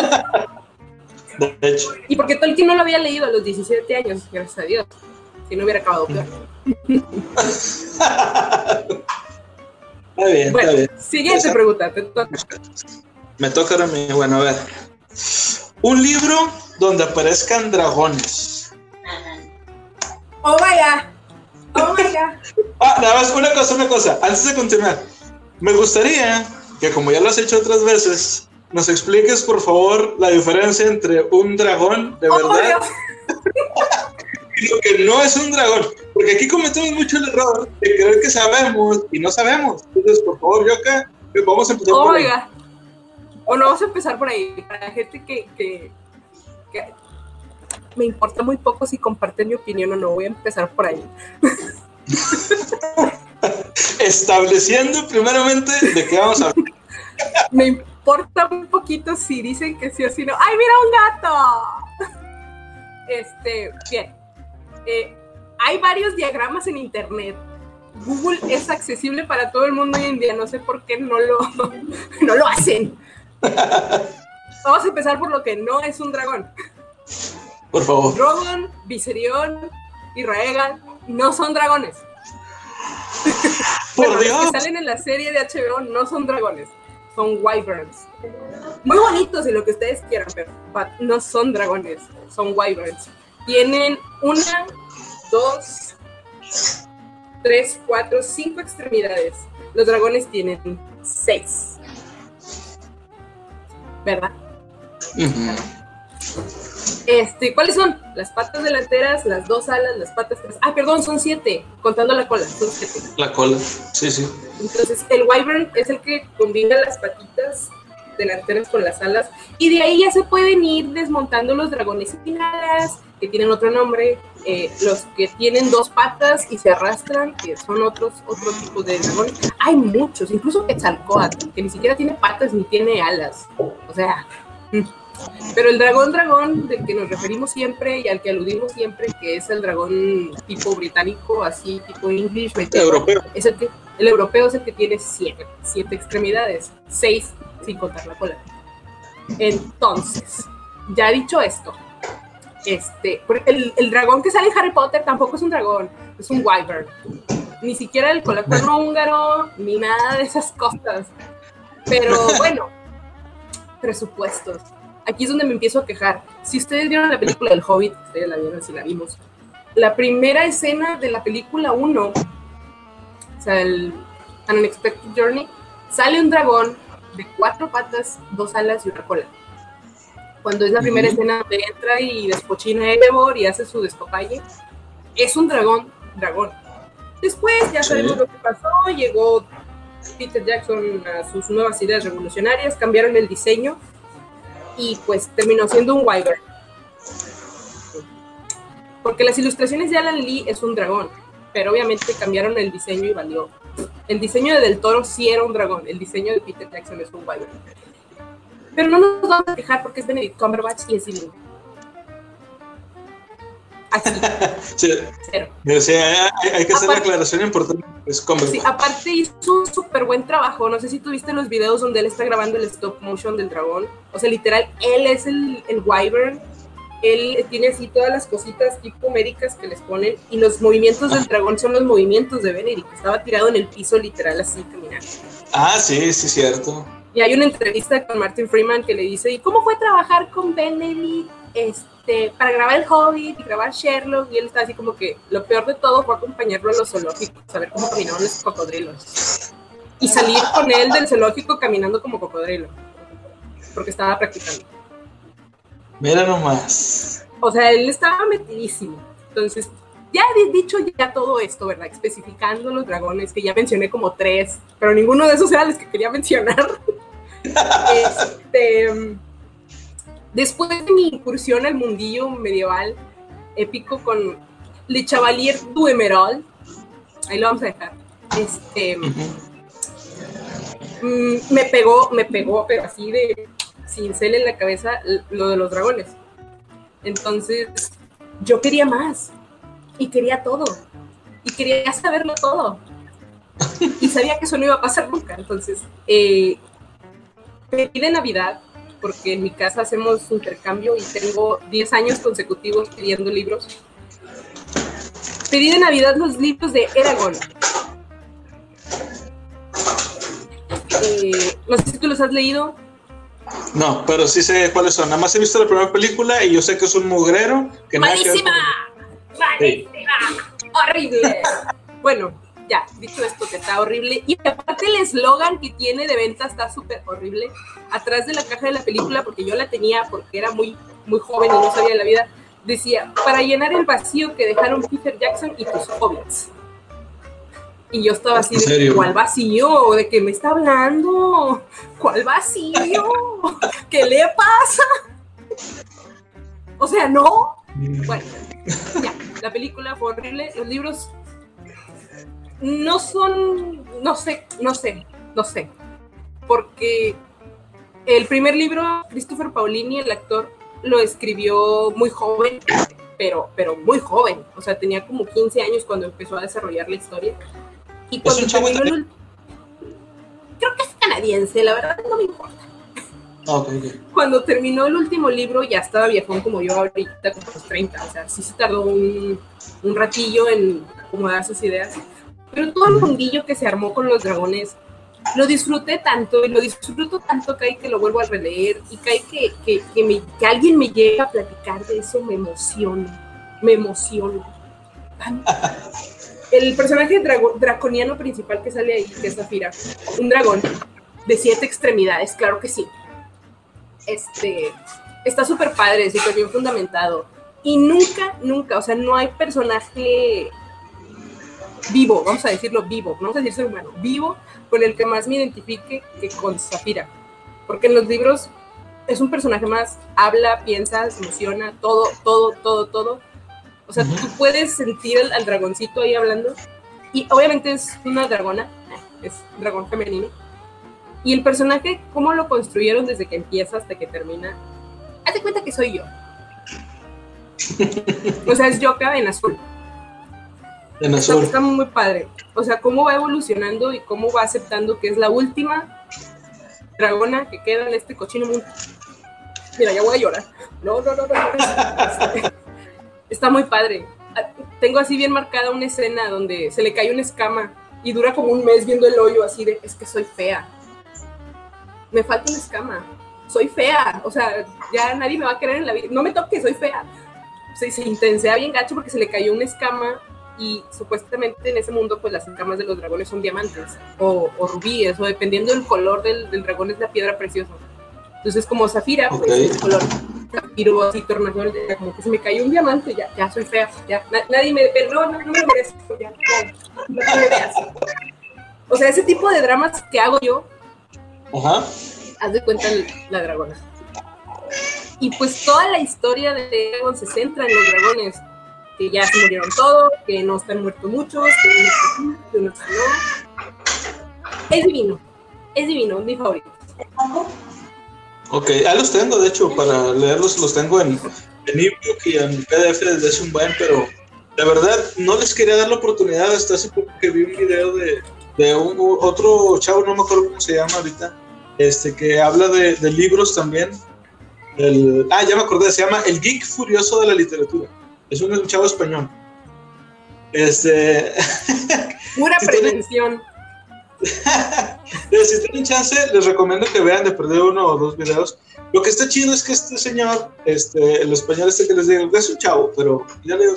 De hecho. Y porque Tolkien no lo había leído a los 17 años, gracias a Dios. Si no hubiera acabado peor. Está bien, bueno, está bien. Siguiente pregunta, te toca. Me toca a mí. Bueno, a ver. Un libro donde aparezcan dragones. Oh, vaya. Oh, vaya. Ah, nada más una cosa, una cosa. Antes de continuar, me gustaría que como ya lo has hecho otras veces, nos expliques, por favor, la diferencia entre un dragón de ¡Oh, verdad y lo que no es un dragón. Porque aquí cometemos mucho el error de creer que sabemos y no sabemos. Entonces, por favor, Yoka, vamos a empezar por ahí. Oiga. Bueno, vamos a empezar por ahí. Para la gente que, que, que me importa muy poco si comparten mi opinión o no, voy a empezar por ahí. Estableciendo primeramente de qué vamos a hablar. Me importa muy poquito si dicen que sí o si no. ¡Ay, mira un gato! Este, bien. Eh, hay varios diagramas en internet. Google es accesible para todo el mundo hoy en día. No sé por qué no lo, no lo hacen. Vamos a empezar por lo que no es un dragón. Por favor. Drogon, Viserion y Raegal no son dragones. Por Bueno, Dios. Los que salen en la serie de HBO no son dragones, son wyverns. Muy bonitos y lo que ustedes quieran, pero no son dragones, son wyverns. Tienen una, dos, tres, cuatro, cinco extremidades. Los dragones tienen seis. ¿Verdad? Ujú. Este, ¿cuáles son? Las patas delanteras, las dos alas, las patas tras- Ah, perdón, son siete, contando la cola, son siete. La cola. Sí, sí. Entonces, el wyvern es el que combina las patitas delanteras con las alas y de ahí ya se pueden ir desmontando los dragones sin alas, que tienen otro nombre, eh, los que tienen dos patas y se arrastran, que son otros otro tipo de dragones. Hay muchos, incluso Quetzalcóatl, que ni siquiera tiene patas ni tiene alas. O sea, mm. Pero el dragón dragón del que nos referimos siempre y al que aludimos siempre, que es el dragón tipo británico, así tipo English, británico, Europeo. es el que el europeo es el que tiene siete, siete extremidades, seis sin contar la cola. Entonces, ya dicho esto, este, el, el dragón que sale en Harry Potter tampoco es un dragón, es un wyvern. Ni siquiera el colacuerno húngaro, ni nada de esas cosas. Pero bueno, presupuestos. Aquí es donde me empiezo a quejar. Si ustedes vieron la película del Hobbit, ustedes la vieron si la vimos. La primera escena de la película 1 o sea, el An Unexpected Journey, sale un dragón de cuatro patas, dos alas y una cola. Cuando es la primera Ujú. escena donde entra y despochina a Erebor y hace su despapalle, es un dragón, dragón. Después ya Sí. sabemos lo que pasó, llegó Peter Jackson a sus nuevas ideas revolucionarias, cambiaron el diseño y pues terminó siendo un wyvern. Porque las ilustraciones de Alan Lee es un dragón, pero obviamente cambiaron el diseño y valió. El diseño de Del Toro sí era un dragón, el diseño de Peter Jackson es un wyvern. Pero no nos vamos a quejar porque es Benedict Cumberbatch y es divino. Así, Sí, cero. o sea, hay, hay que hacer la Aparte- aclaración importante. Es Sí, aparte hizo un súper buen trabajo. No sé si tuviste los videos donde él está grabando el stop motion del dragón. O sea, literal, él es el, el wyvern. Él tiene así todas las cositas tipo médicas que les ponen. Y los movimientos del dragón son los movimientos de Benedict. Estaba tirado en el piso, literal, así caminando. Ah, sí, sí, cierto. Y hay una entrevista con Martin Freeman que le dice: ¿Y cómo fue trabajar con Benedict este, para grabar El Hobbit y grabar Sherlock? Y él está así como que lo peor de todo fue acompañarlo a los zoológicos, saber cómo caminaban los cocodrilos. Y salir con él del zoológico caminando como cocodrilo. Porque estaba practicando. Mira nomás. O sea, él estaba metidísimo. Entonces, ya di- dicho ya todo esto, ¿verdad? Especificando los dragones, que ya mencioné como tres, pero ninguno de esos era los que quería mencionar. este, después de mi incursión al mundillo medieval épico con Le Chevalier du Emerald, ahí lo vamos a dejar. Este, mm, me pegó, me pegó, pero así de cincel en la cabeza lo de los dragones. Entonces, yo quería más y quería todo y quería saberlo todo y sabía que eso no iba a pasar nunca. Entonces, eh, pedí de Navidad porque en mi casa hacemos intercambio y tengo 10 años consecutivos pidiendo libros. Pedí de Navidad los libros de Eragon. Eh, no sé si tú los has leído. No, pero sí sé cuáles son. Nada más he visto la primera película y yo sé que es un mugrero. Que nada que ver ¡Malísima! ¡Malísima! ¡Horrible! Bueno, ya, dicho esto, que está horrible. Y aparte el eslogan que tiene de venta está súper horrible. Atrás de la caja de la película, porque yo la tenía porque era muy, muy joven y no sabía de la vida, decía, para llenar el vacío que dejaron Peter Jackson y tus hobbits. Y yo estaba así, de, ¿cuál vacío? ¿De qué me está hablando? ¿Cuál vacío? ¿Qué le pasa? O sea, no. Bueno, ya, la película fue horrible. Los libros no son, no sé, no sé, no sé. Porque el primer libro, Christopher Paulini, el actor, lo escribió muy joven, pero, pero muy joven. O sea, tenía como 15 años cuando empezó a desarrollar la historia. Y cuando terminó el, Creo que es canadiense, la verdad no me importa. Ah, cuando terminó el último libro ya estaba viejón como yo ahorita, con los 30. O sea, sí se tardó un, un ratillo en acomodar sus ideas. Pero todo el mundillo que se armó con los dragones lo disfruté tanto y lo disfruto tanto que hay que lo vuelvo a releer y que hay que, que, que, me, que alguien me llegue a platicar de eso me emociona, me emociona. El personaje draconiano principal que sale ahí, que es Zafira, un dragón de siete extremidades, claro que sí. Este, está súper padre, súper bien fundamentado. Y nunca, nunca, o sea, no hay personaje vivo, vamos a decirlo vivo, no vamos a decir ser humano, vivo con el que más me identifique que con Zafira. Porque en los libros es un personaje más, habla, piensa, se emociona, todo, todo, todo, todo. O sea, tú puedes sentir al, dragoncito ahí hablando. Y obviamente es una dragona, es dragón femenino. Y el personaje, cómo lo construyeron desde que empieza hasta que termina, haz de cuenta que soy yo. o sea, es Yoka en azul. Está, muy padre. O sea, cómo va evolucionando y cómo va aceptando que es la última dragona que queda en este cochino mundo. Mira, ya voy a llorar. No, no, no, no. Está muy padre. Tengo así bien marcada una escena donde se le cae una escama y dura como un mes viendo el hoyo así de, es que soy fea. Me falta una escama. Soy fea. O sea, ya nadie me va a querer en la vida. No me toque, soy fea. Se, se intensea bien gacho porque se le cayó una escama y supuestamente en ese mundo pues las escamas de los dragones son diamantes o, rubíes o dependiendo del color del, dragón es la piedra preciosa. Entonces como Zafira, pues el color zafiro así tornasol, como que se me cayó un diamante, ya, ya soy fea, ya, nadie me, pero no, no, me merezco, ya, no, no me veas. O sea, ese tipo de dramas que hago yo, Ajá. haz de cuenta la dragona. Y pues toda la historia de Dragon se centra en los dragones que ya se murieron todos, que no están muertos muchos, que uno que uno Es divino, es divino, es mi favorito. Ok, ahí los tengo, de hecho, para leerlos los tengo en, en ebook y en PDF desde hace un buen, pero de verdad no les quería dar la oportunidad hasta hace poco que vi un video de, de un, otro chavo, no me acuerdo cómo se llama ahorita, este, que habla de, de libros también. El, ah, ya me acordé, se llama El Geek Furioso de la Literatura. Es un, chavo español. Este. Pura prevención. si tienen chance, les recomiendo que vean de perder uno o dos videos. Lo que está chido es que este señor, este, el español este que les digo, es un chavo, pero ya le digo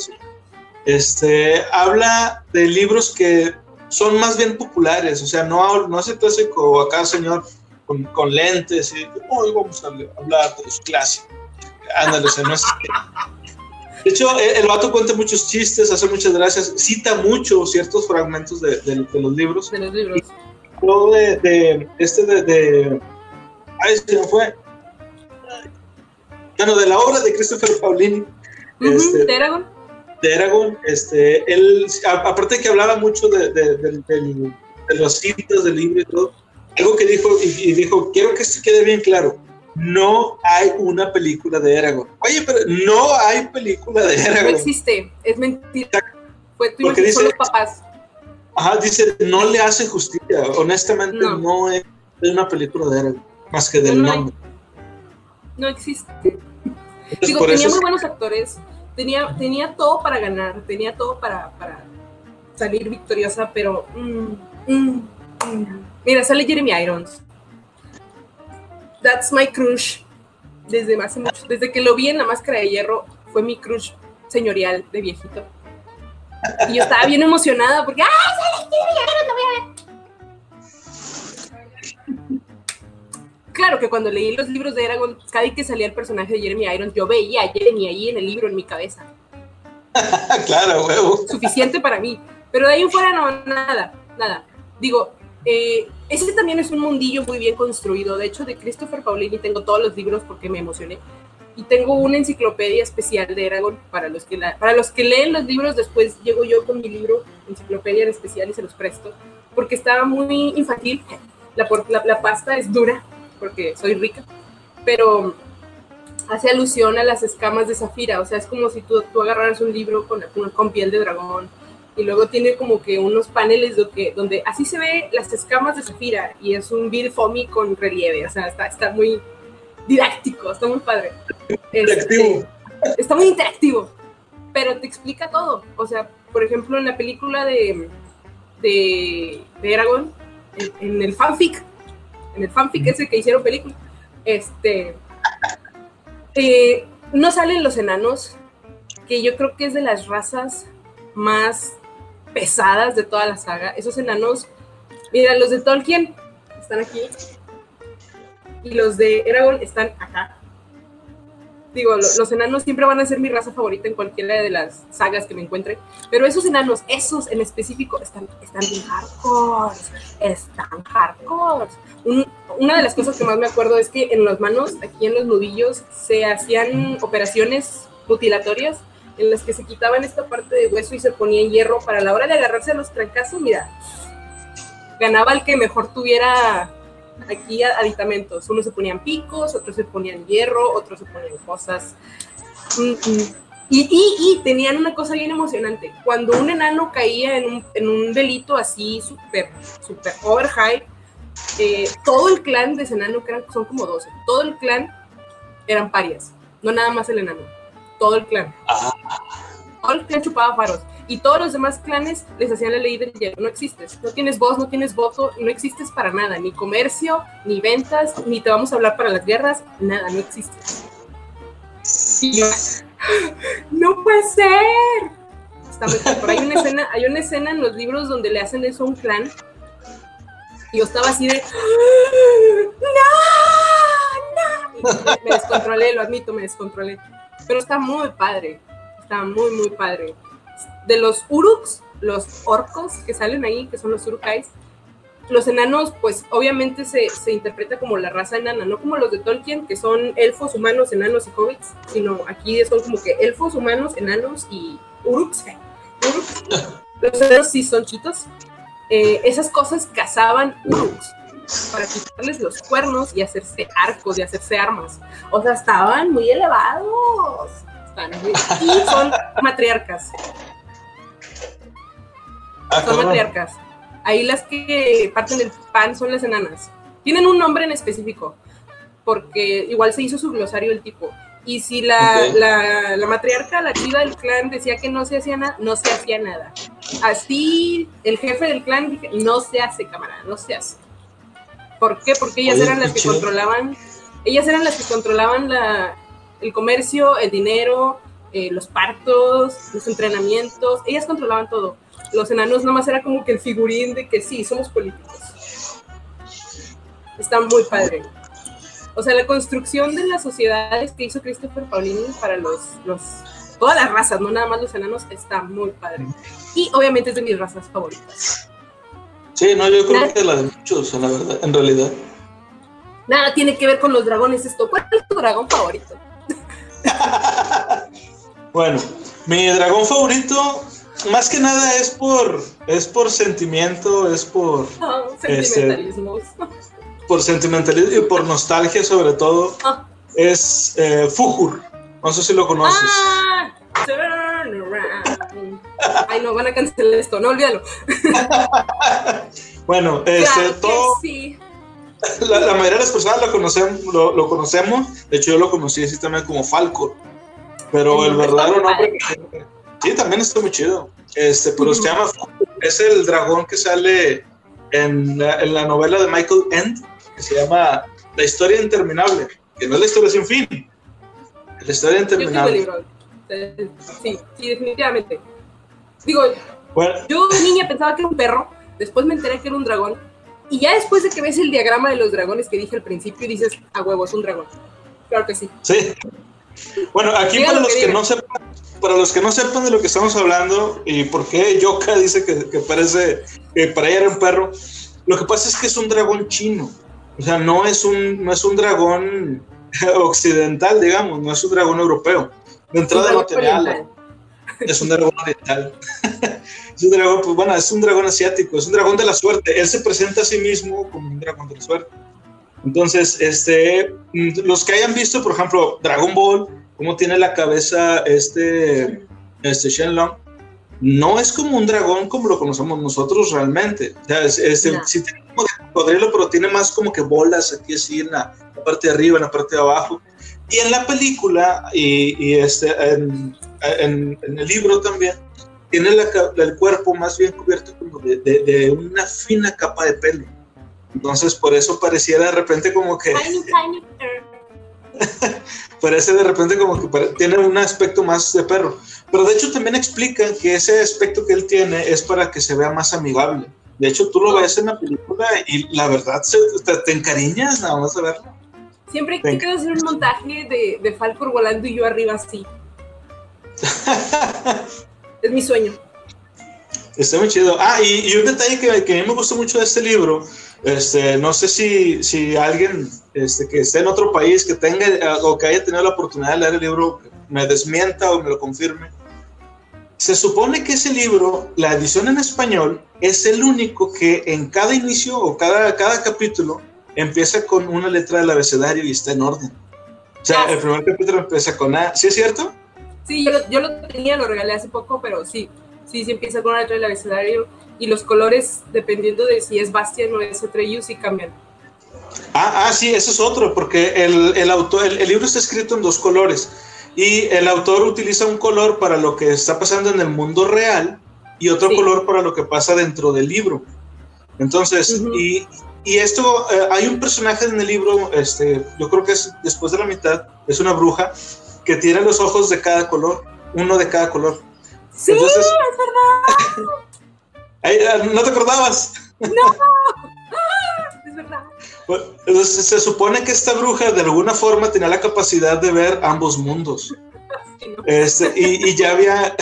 este, habla de libros que son más bien populares, o sea, no, no hace clásico acá, señor, con, con lentes y hoy vamos a hablar de los clásicos. Ándale, o sea, no es de hecho, el, vato cuenta muchos chistes, hace muchas gracias, cita mucho ciertos fragmentos de, los libros. De los libros. Todo de, de, este de, Ay, se me fue. Bueno, de la obra de Christopher Paulini. este, de Aragón. De Aragón. Este, él, aparte de que hablaba mucho de, los citas del libro y todo, algo que dijo, y, y dijo, quiero que se quede bien claro no hay una película de Eragon. Oye, pero no hay película de Eragon. No existe, es mentira. Fue tu Porque dice, los papás. Ajá, dice, no le hace justicia. Honestamente, no, es una película de Eragon, más que del nombre. no existe. Digo, tenía muy buenos actores, tenía, tenía todo para ganar, tenía todo para, para salir victoriosa, pero... Mm, mm, mm. Mira, sale Jeremy Irons That's my crush. Desde hace mucho, desde que lo vi en la máscara de hierro, fue mi crush señorial de viejito. Y yo estaba bien emocionada porque ¡ay, sale Claro que cuando leí los libros de Eragon, cada vez que salía el personaje de Jeremy Irons, yo veía a Jeremy ahí en el libro en mi cabeza. claro, huevo. Suficiente para mí. Pero de ahí en fuera no, nada, nada. Digo, eh, ese también es un mundillo muy bien construido. De hecho, de Christopher Paulini tengo todos los libros porque me emocioné. Y tengo una enciclopedia especial de Eragon para los que, para los que leen los libros. Después llego yo con mi libro, enciclopedia en especial, y se los presto. Porque estaba muy infantil. La, la, pasta es dura porque soy rica. Pero hace alusión a las escamas de Zafira. O sea, es como si tú, tú agarraras un libro con, con piel de dragón y luego tiene como que unos paneles de que, donde así se ve las escamas de Zafira y es un bill foamy con relieve, o sea, está, está muy didáctico, está muy padre. Interactivo. Este, está muy interactivo, pero te explica todo. O sea, por ejemplo, en la película de, de, de Aragón, en, el fanfic, en el fanfic ese que hicieron película, este, eh, no salen los enanos, que yo creo que es de las razas más pesadas de toda la saga. Esos enanos, mira, los de Tolkien están aquí y los de Eragon están acá. Digo, los enanos siempre van a ser mi raza favorita en cualquiera de las sagas que me encuentre, pero esos enanos, esos en específico, están, están bien hardcore, están hardcore. una de las cosas que más me acuerdo es que en las manos, aquí en los nudillos, se hacían operaciones mutilatorias en las que se quitaban esta parte de hueso y se ponía en hierro para la hora de agarrarse a los trancazos, mira, ganaba el que mejor tuviera aquí aditamentos. Unos se ponían picos, otros se ponían hierro, otros se ponían cosas. Mm, mm. Y, y, tenían una cosa bien emocionante. Cuando un enano caía en un, en un delito así súper, súper over high, eh, todo el clan de ese enano, que eran, son como 12, todo el clan eran parias, no nada más el enano todo el clan. Todo el clan chupaba faros. Y todos los demás clanes les hacían la ley del hielo. No existes. No tienes voz, no tienes voto, no existes para nada. Ni comercio, ni ventas, ni te vamos a hablar para las guerras. Nada, no existes. ¡No puede ser! Está muy hay una escena, hay una escena en los libros donde le hacen eso a un clan. Y yo estaba así de. ¡No! ¡No! me descontrolé, lo admito, me descontrolé. Pero está muy padre, está muy, muy padre. De los uruks, los orcos que salen ahí, que son los urukais, los enanos, pues obviamente se, se, interpreta como la raza enana, no como los de Tolkien, que son elfos, humanos, enanos y hobbits, sino aquí son como que elfos, humanos, enanos y uruks. Los enanos sí son chitos. Eh, esas cosas cazaban uruks para quitarles los cuernos y hacerse arcos y hacerse armas. O sea, estaban muy elevados. Y son matriarcas. Ah, son matriarcas. Ahí las que parten el pan son las enanas. Tienen un nombre en específico, porque igual se hizo su glosario el tipo. Y si la, la, la, matriarca, la chiva del clan, decía que no se hacía nada, no se hacía nada. Así el jefe del clan dije, no se hace, camarada, no se hace. ¿Por qué? Porque ellas eran las que controlaban, ellas eran las que controlaban la, el comercio, el dinero, eh, los partos, los entrenamientos, ellas controlaban todo. Los enanos nomás era como que el figurín de que sí, somos políticos. Está muy padre. O sea, la construcción de las sociedades que hizo Christopher Paulini para los, los todas las razas, no nada más los enanos, está muy padre. Y obviamente es de mis razas favoritas. Sí, no, yo creo que la de muchos, la verdad, en realidad. Nada tiene que ver con los dragones esto. ¿Cuál es tu dragón favorito? bueno, mi dragón favorito, más que nada es por, es por sentimiento, es por oh, sentimentalismo. por sentimentalismo y por nostalgia sobre todo. Ah. Es eh, Fujur. No sé si lo conoces. Ah, Ay, no, van a cancelar esto, no olvídalo. bueno, este, todo. La, mayoría de las personas lo conocemos, lo, conocemos. De hecho, yo lo conocí así también como Falco. Pero el, verdadero nombre. Sí, también está muy chido. Este, pero se llama Es el dragón que sale en la, en la novela de Michael End, que se llama La historia interminable. Que no es la historia sin fin. La historia interminable. Sí, sí, definitivamente. Digo, yo niña pensaba que era un perro, Después me enteré que era un dragón. Y ya después de que ves el diagrama de los dragones que dije al principio, dices, a huevo, es un dragón. Claro que sí. Sí. Bueno, aquí para los que, no sepan, para los que no sepan de lo que estamos hablando y por qué Yoka dice que, parece que para ella era un perro, lo que pasa es que es un dragón chino. O sea, no es un, no es un dragón occidental, digamos, no es un dragón europeo. De entrada no Es un dragón oriental. es un dragón, pues bueno, es un dragón asiático, es un dragón de la suerte. Él se presenta a sí mismo como un dragón de la suerte. Entonces, este, los que hayan visto, por ejemplo, Dragon Ball, cómo tiene la cabeza este, este Shenlong, no es como un dragón como lo conocemos nosotros realmente. O sea, es, sí tiene como de cocodrilo, pero tiene más como que bolas aquí así en la, parte de arriba, en la parte de abajo. Y en la película y, este, en, en, el libro también, tiene el cuerpo más bien cubierto como de, de, una fina capa de pelo. Entonces, por eso pareciera de repente como que... Parece de repente como que tiene un aspecto más de perro. Pero de hecho también explican que ese aspecto que él tiene es para que se vea más amigable. De hecho, tú lo ves en la película y la verdad te, encariñas nada más de verlo. Siempre quiero hacer un montaje de, de Falcor volando y yo arriba así. es mi sueño. Está muy chido. Ah, y, un detalle que, que, a mí me gustó mucho de este libro, este, no sé si, si alguien este, que esté en otro país, que tenga o que haya tenido la oportunidad de leer el libro, me desmienta o me lo confirme. Se supone que ese libro, la edición en español, es el único que en cada inicio o cada, cada capítulo empieza con una letra del abecedario y está en orden. O sea, el primer capítulo empieza con A. ¿Sí es cierto? Sí, yo lo, yo lo tenía, lo regalé hace poco, pero sí, sí, sí empieza con una letra del abecedario y los colores, dependiendo de si es Bastian o es Atreyu, sí cambian. Ah, ah, sí, eso es otro, porque el, el autor, el, libro está escrito en dos colores y el autor utiliza un color para lo que está pasando en el mundo real y otro color para lo que pasa dentro del libro. Entonces, y, y, esto, eh, hay un personaje en el libro, este, yo creo que es después de la mitad, es una bruja que tiene los ojos de cada color, uno de cada color. Sí, es verdad. Ah, ¿No te acordabas? No, es verdad. Entonces, se supone que esta bruja de alguna forma tenía la capacidad de ver ambos mundos. Este, y, ya había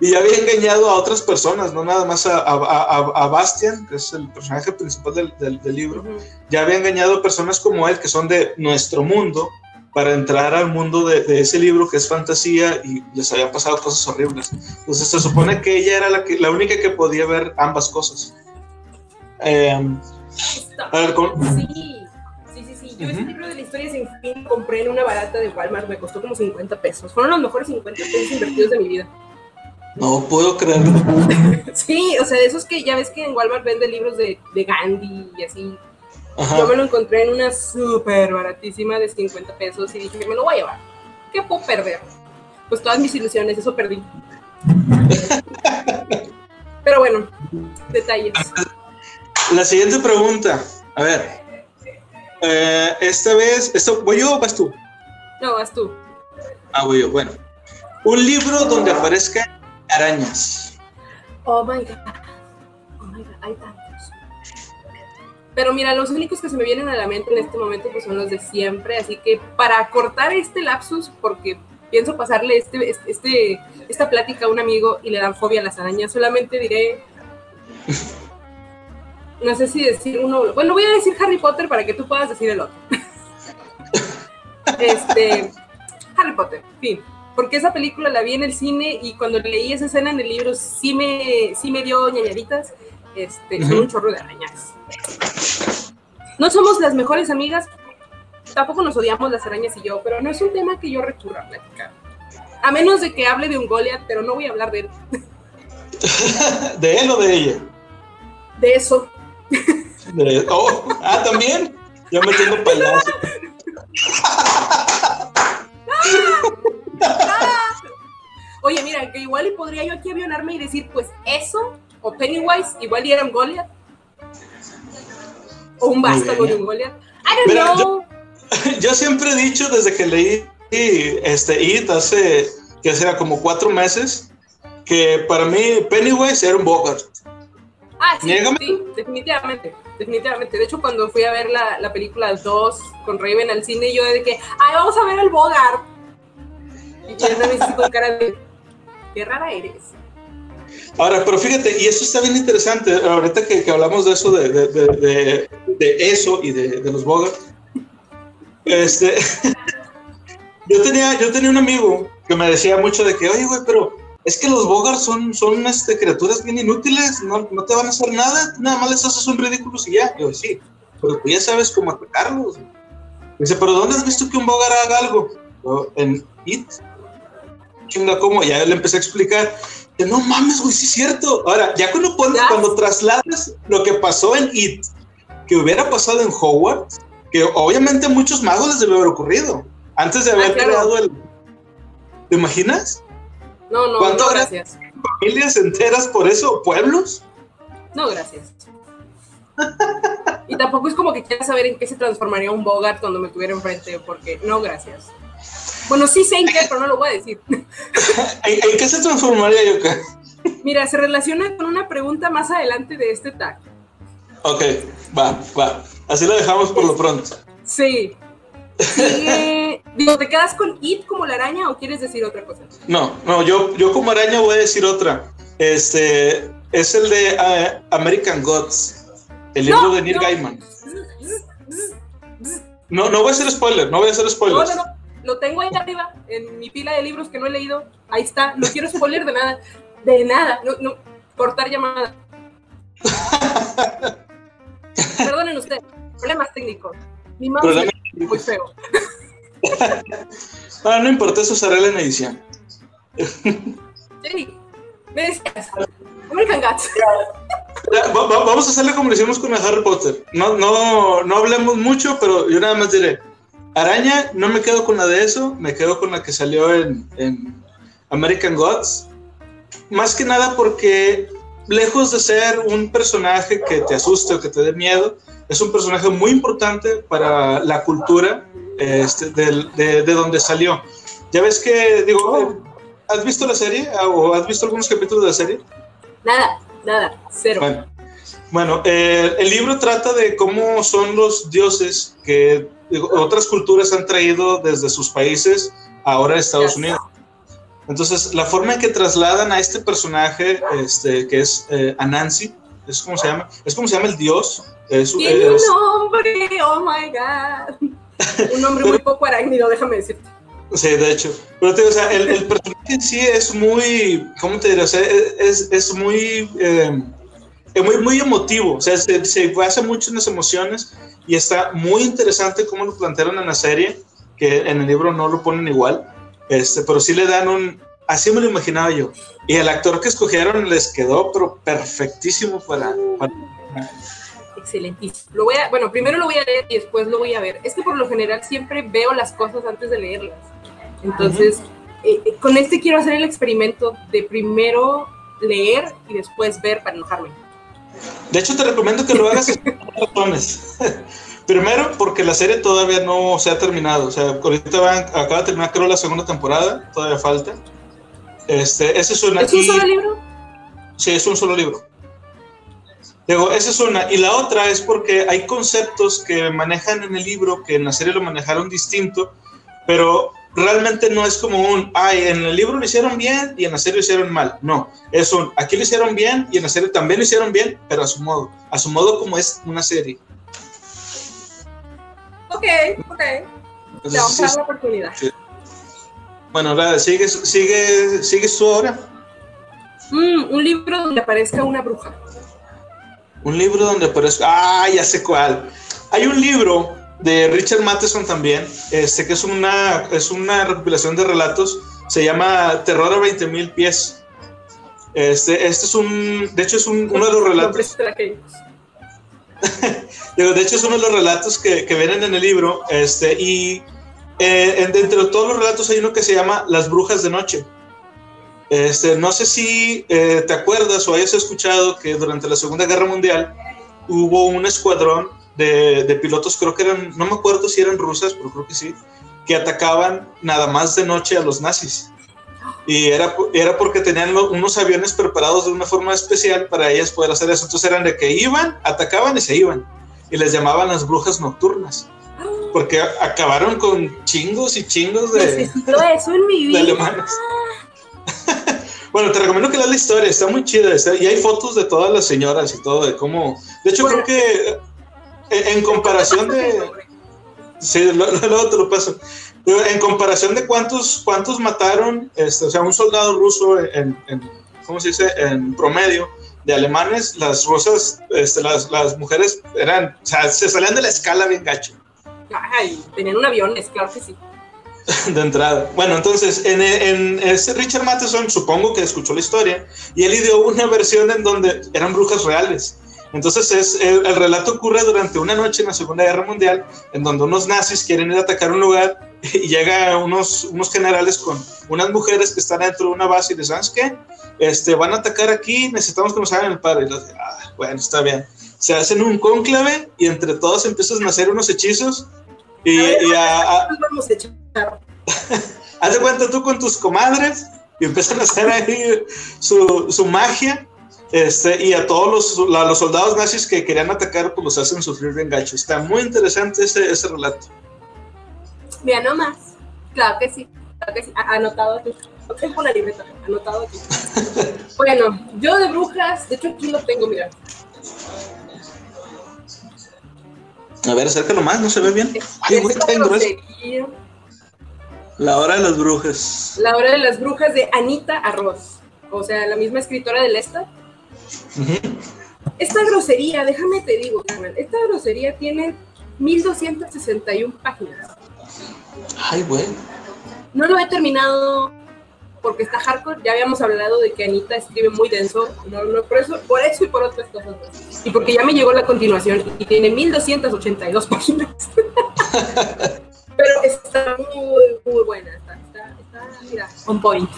y ya había engañado a otras personas, no nada más a, a, Bastian, que es el personaje principal del, del, libro, ya había engañado a personas como él, que son de nuestro mundo, para entrar al mundo de, ese libro que es fantasía y les habían pasado cosas horribles. Entonces se supone que ella era la, que, la única que podía ver ambas cosas. Em, sí, sí, sí, sí. Yo ese libro de la historia sin fin compré en una barata de Walmart, me costó como 50 pesos. Fueron los mejores 50 pesos invertidos de mi vida. No puedo creerlo. sí, o sea, de esos que ya ves que en Walmart venden libros de, de Gandhi y así, yo me lo encontré en una súper baratísima de 50 pesos y dije, me lo voy a llevar. ¿Qué puedo perder? Pues todas mis ilusiones, eso perdí. Pero bueno, detalles. La siguiente pregunta, a ver. Eh, esta vez, esto, ¿voy yo o vas tú? No, vas tú. Ah, voy yo, bueno. Un libro donde aparezcan arañas. Oh my god. Oh my god, ahí está. Pero mira, los únicos que se me vienen a la mente en este momento pues son los de siempre, así que para cortar este lapsus, porque pienso pasarle este, este, esta plática a un amigo y le dan fobia a las arañas, solamente diré, no sé si decir uno, bueno, voy a decir Harry Potter para que tú puedas decir el otro. este, Harry Potter, fin. Porque esa película la vi en el cine y cuando leí esa escena en el libro sí me, sí me dio ñañaditas este, un chorro de arañas. No somos las mejores amigas, tampoco nos odiamos las arañas y yo, pero no es un tema que yo recurra a platicar. A menos de que hable de un Goliath, pero no voy a hablar de él. ¿De él o de ella? De eso. Oh, ah, también. Yo me tengo payaso. Oye, mira, que igual y podría yo aquí avionarme y decir, pues eso o Pennywise, igual y era un Goliath. O un vástago de un Goliath. I don't know. Yo, siempre he dicho desde que leí este It hace, que será como cuatro meses, que para mí Pennywise era un Bogart. Ah, sí, sí, definitivamente, definitivamente. De hecho, cuando fui a ver la, la película 2 con Raven al cine, yo de que, ay, vamos a ver el Bogart. Y yo me hice con cara de, qué rara eres. Ahora, pero fíjate, y eso está bien interesante, ahorita que, que hablamos de eso, de, de, de, de eso y de, los Bogart. Este, yo, tenía, yo tenía un amigo que me decía mucho de que, oye, güey, pero es que los Bogart son, son este, criaturas bien inútiles, no, no, te van a hacer nada, nada más les haces un ridículo y ya. Yo, sí, pero tú ya sabes cómo atacarlos. Dice, pero ¿dónde has visto que un Bogart haga algo? en It. Chinga, ¿cómo? Ya le empecé a explicar. No mames, güey, sí es cierto. Ahora, ya cuando, pones, cuando trasladas lo que pasó en It, que hubiera pasado en Hogwarts, que obviamente a muchos magos les debe haber ocurrido, antes de haber ah, creado el... ¿Te imaginas? No, no, no, gracias. ¿Familias enteras por eso? ¿Pueblos? No, gracias. y tampoco es como que quieras saber en qué se transformaría un Bogart cuando me tuviera enfrente, porque no, gracias. Bueno, sí sé en qué, pero no lo voy a decir. ¿En, qué se transformaría Yoka? Mira, se relaciona con una pregunta más adelante de este tag. Ok, va, va. Así lo dejamos por lo pronto. Sí. Sigue, digo, ¿te quedas con It como la araña o quieres decir otra cosa? No, no, yo, yo como araña voy a decir otra. Este es el de uh, American Gods, el libro de Neil Gaiman. No, no voy a hacer spoiler, no voy a hacer spoilers. No, no, no. Lo tengo ahí arriba, en mi pila de libros que no he leído. Ahí está. No quiero spoiler de nada. De nada. No, no. Cortar llamada. Perdonen ustedes. Problemas técnicos. Mi mouse es muy feo. ah, no importa, eso será en edición. Sí. Me decías. American Gods. vamos a hacerle como lo hicimos con Harry Potter. No, no, no hablemos mucho, pero yo nada más diré. Araña, no me quedo con la de eso, me quedo con la que salió en, en American Gods. Más que nada porque lejos de ser un personaje que te asuste o que te dé miedo, es un personaje muy importante para la cultura este, de, de, donde salió. Ya ves que, digo, oh. ¿has visto la serie o has visto algunos capítulos de la serie? Nada, nada, cero. Bueno, eh, el libro trata de cómo son los dioses que otras culturas han traído desde sus países ahora a Estados Unidos. Entonces, la forma en que trasladan a este personaje, este, que es eh, Anansi, es como se llama, es como se llama el dios. Es, Tiene un nombre, oh my god. un nombre muy poco arácnido, déjame decirte. Sí, de hecho. Pero o sea, el, personaje en sí es muy, ¿cómo te diré? O sea, es, es muy, eh, muy, muy emotivo. O sea, se, se basa mucho en las emociones y está muy interesante cómo lo plantearon en la serie, que en el libro no lo ponen igual. Este, pero sí le dan un, así me lo imaginaba yo. Y el actor que escogieron les quedó pero perfectísimo para, Excelentísimo. Lo voy a, bueno, primero lo voy a leer y después lo voy a ver. Es que por lo general siempre veo las cosas antes de leerlas. Entonces, eh, eh, con este quiero hacer el experimento de primero leer y después ver para enojarme. De hecho, te recomiendo que lo hagas razones. Primero, porque la serie todavía no se ha terminado. O sea, ahorita van, acaba de terminar, creo, la segunda temporada. Todavía falta. Este, ese es una. ¿Es un solo libro? Sí, es un solo libro. Digo, esa es una. Y la otra es porque hay conceptos que manejan en el libro que en la serie lo manejaron distinto, pero realmente no es como un, ay, en el libro lo hicieron bien y en la serie lo hicieron mal. No, es un, aquí lo hicieron bien y en la serie también lo hicieron bien, pero a su modo. A su modo como es una serie. Ok, ok. Te vamos a dar la oportunidad. Bueno, ahora sigue, sigue, sigue su obra. Mm, un libro donde aparezca una bruja. Un libro donde aparezca. Ah, ya sé cuál. Hay un libro de Richard Matheson también, este que es una, es una recopilación de relatos. Se llama Terror a 20.000 pies. Este, este es un. De hecho, es un, uno de los relatos. de hecho, es uno de los relatos que, que vienen en el libro. Este, y eh, entre todos los relatos hay uno que se llama Las Brujas de Noche. Este, no sé si eh, te acuerdas o hayas escuchado que durante la Segunda Guerra Mundial hubo un escuadrón de, de, pilotos, creo que eran, no me acuerdo si eran rusas, pero creo que sí, que atacaban nada más de noche a los nazis. y era, era porque tenían unos aviones preparados de una forma especial para ellas poder hacer eso. Entonces eran de que iban, atacaban y se iban. Y les llamaban las brujas nocturnas. Porque acabaron con chingos y chingos de, eso en mi vida. alemanes. bueno, te recomiendo que leas la historia, está muy chida. y hay fotos de todas las señoras y todo, de cómo. De hecho, creo que en, comparación de. Sí, luego te lo paso. En comparación de cuántos, cuántos mataron, este, o sea, un soldado ruso en, ¿cómo se dice? En promedio de alemanes, las rusas, este, las, las mujeres eran, o sea, se salían de la escala bien gacho. Ay, tenían un avión, es claro que sí. de entrada. Bueno, entonces, en, en este Richard Matheson, supongo que escuchó la historia, y él dio una versión en donde eran brujas reales. Entonces, es, el, relato ocurre durante una noche en la Segunda Guerra Mundial, en donde unos nazis quieren ir a atacar un lugar y llega unos, unos generales con unas mujeres que están dentro de una base y les ¿sabes qué? Este, van a atacar aquí, necesitamos que nos hagan el padre. Y los, ah, bueno, está bien. Se hacen un cónclave y entre todos empiezan a hacer unos hechizos y, a, vamos a echar. Haz de cuenta tú con tus comadres y empiezan a hacer ahí su, su magia. Este, y a todos los, los, soldados nazis que querían atacar, pues los hacen sufrir bien gacho. Está muy interesante ese, ese relato. Mira nomás. Claro que sí. Claro que sí. Anotado aquí. Tengo una libreta. Anotado aquí. bueno, yo de brujas, de hecho aquí lo tengo, mira. A ver, acércalo más, no se ve bien. La hora de las brujas. La hora de las brujas de Anita Arroz. O sea, la misma escritora Esta grosería, déjame te digo, esta grosería tiene 1261 páginas. Ay, güey. No lo he terminado porque está hardcore. Ya habíamos hablado de que Anita escribe muy denso. No, no, por, eso, por eso y por otras cosas. Y porque ya me llegó la continuación y tiene 1282 páginas. Pero está muy, muy buena. Está, está, mira, on point.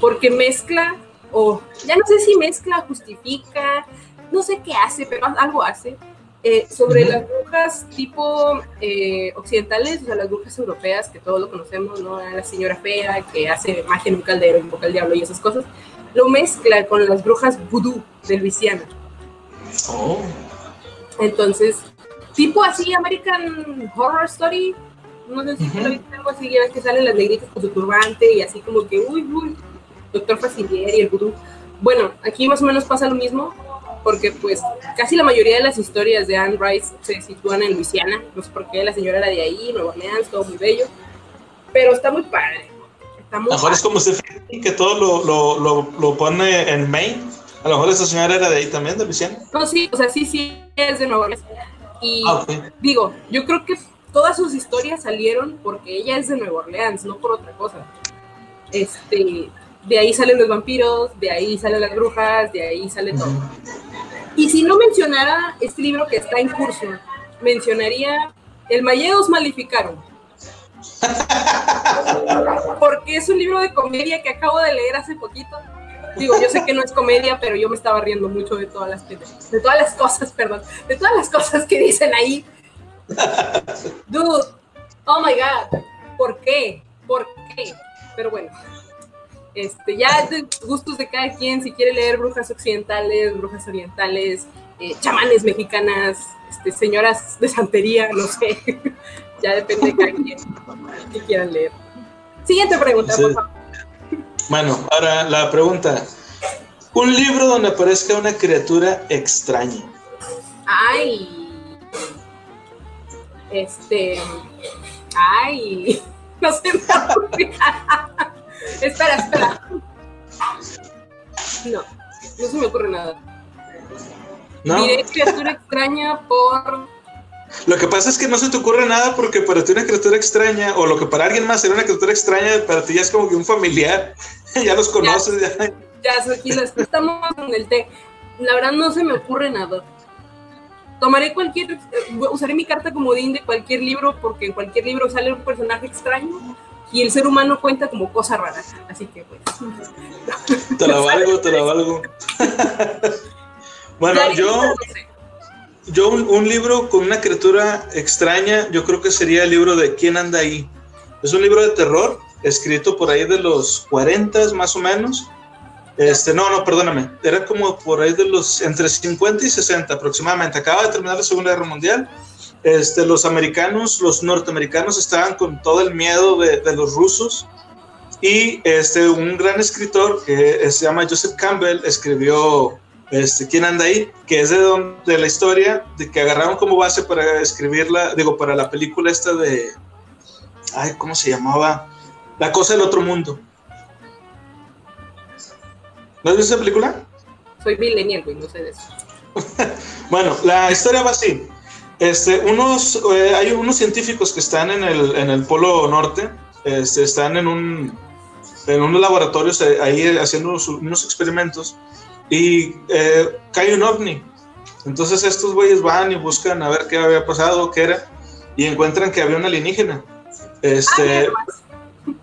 Porque mezcla, o ya no sé si mezcla, justifica, no sé qué hace, pero algo hace. Eh, sobre las brujas tipo eh, occidentales, o sea, las brujas europeas, que todos lo conocemos, ¿no? La señora fea que hace magia en un caldero, invoca al diablo y esas cosas, lo mezcla con las brujas vudú de Luisiana. Oh. Entonces, tipo así, American Horror Story, no sé si uh algo así, ya ves que salen las negritas con su turbante y así como que, uy, uy, Doctor Facilier y el vudú. Bueno, aquí más o menos pasa lo mismo, porque pues casi la mayoría de las historias de Anne Rice se sitúan en Luisiana, no sé por qué, la señora era de ahí, Nueva Orleans, todo muy bello, pero está muy padre. a lo mejor es como Stephen que todo lo, lo, lo, lo, pone en Maine, a lo mejor esa señora era de ahí también, de Luisiana. No, sí, o sea, sí, sí, es de Nueva Orleans. Y ah, digo, yo creo que todas sus historias salieron porque ella es de Nueva Orleans, no por otra cosa. Este, de ahí salen los vampiros, de ahí salen las brujas, de ahí sale todo. Y si no mencionara este libro que está en curso, mencionaría El Mayeos Malificaron. Porque es un libro de comedia que acabo de leer hace poquito. Digo, yo sé que no es comedia, pero yo me estaba riendo mucho de todas las de todas las cosas, perdón, de todas las cosas que dicen ahí. Dude, oh my god, ¿por qué? ¿Por qué? Pero bueno, este, ya de gustos de cada quien, si quiere leer brujas occidentales, brujas orientales, eh, chamanes mexicanas, este, señoras de santería, no sé. ya depende de cada quien que quieran leer. Siguiente pregunta, por favor. Bueno, ahora la pregunta. Un libro donde aparezca una criatura extraña. Ay. Este. Ay. No sé. Espera, espera. No, no se me ocurre nada. ¿No? Diré criatura extraña por. Lo que pasa es que no se te ocurre nada porque para ti una criatura extraña, o lo que para alguien más era una criatura extraña, para ti ya es como que un familiar. ya los conoces. Ya, ya, ya aquí estamos en el té. La verdad no se me ocurre nada. Tomaré cualquier, usaré mi carta como comodín de cualquier libro porque en cualquier libro sale un personaje extraño y el ser humano cuenta como cosa rara. Así que, pues. Te la valgo, te la valgo. bueno, yo. Yo, un, libro con una criatura extraña, yo creo que sería el libro de ¿Quién anda ahí? Es un libro de terror escrito por ahí de los 40 más o menos. Este, no, no, perdóname, era como por ahí de los entre 50 y 60 aproximadamente. Acaba de terminar la Segunda Guerra Mundial. Este, los americanos, los norteamericanos estaban con todo el miedo de, de los rusos y este, un gran escritor que se llama Joseph Campbell escribió este, ¿Quién anda ahí? Que es de, de la historia de que agarraron como base para escribirla, digo, para la película esta de, ay, ¿cómo se llamaba? La cosa del otro mundo. ¿No has visto esa película? Soy millennial, güey, no sé de eso. bueno, la historia va así. Este, unos, eh, hay unos científicos que están en el, en el Polo Norte, este, están en un, en unos laboratorios ahí haciendo unos, unos experimentos y eh, cae un ovni. Entonces estos güeyes van y buscan a ver qué había pasado, qué era, y encuentran que había un alienígena. Este,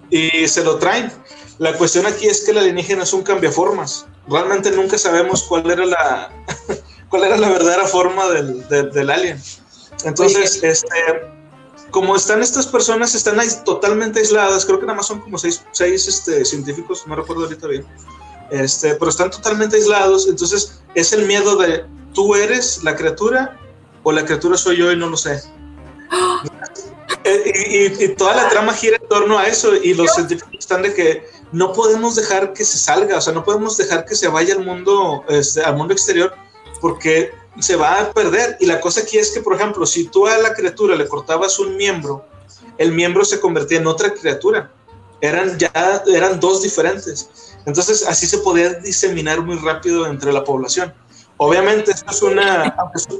y se lo traen. La cuestión aquí es que el alienígena es un cambiaformas. Realmente nunca sabemos cuál era la, cuál era la verdadera forma del, del, alien. Entonces, este, como están estas personas, están ahí totalmente aisladas, creo que nada más son como seis, seis este, científicos, no recuerdo ahorita bien, este, pero están totalmente aislados, entonces es el miedo de tú eres la criatura o la criatura soy yo y no lo sé. Eh, y, y, toda la trama gira en torno a eso y los científicos están de que no podemos dejar que se salga, o sea, no podemos dejar que se vaya al mundo, este, al mundo exterior porque se va a perder. Y la cosa aquí es que, por ejemplo, si tú a la criatura le cortabas un miembro, el miembro se convertía en otra criatura. Eran ya eran dos diferentes. Entonces, así se podía diseminar muy rápido entre la población. Obviamente, esto es una,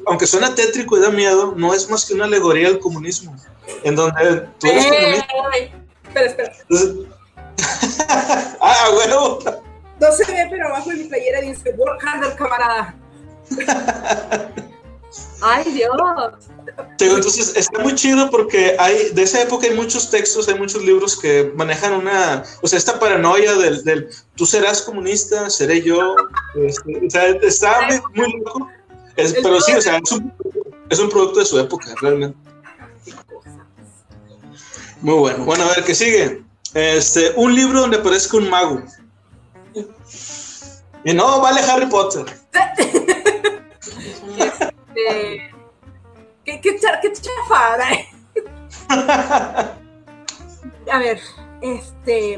aunque, suena tétrico y da miedo, no es más que una alegoría al comunismo, en donde tú eres comunista. Espera, espera. ah, bueno. No se ve, pero abajo de mi playera dice, work harder, camarada. Ay, Dios. Entonces está muy chido porque hay, de esa época hay muchos textos, hay muchos libros que manejan una, o sea, esta paranoia del, del tú serás comunista, seré yo, este, o sea, está muy, loco, pero sí, o sea, es un, es un, producto de su época, realmente. Muy bueno. Bueno, a ver, ¿qué sigue? Este, un libro donde aparezca un mago. Y no, vale Harry Potter. Este, ¿Qué, qué, qué chafa? A ver, este.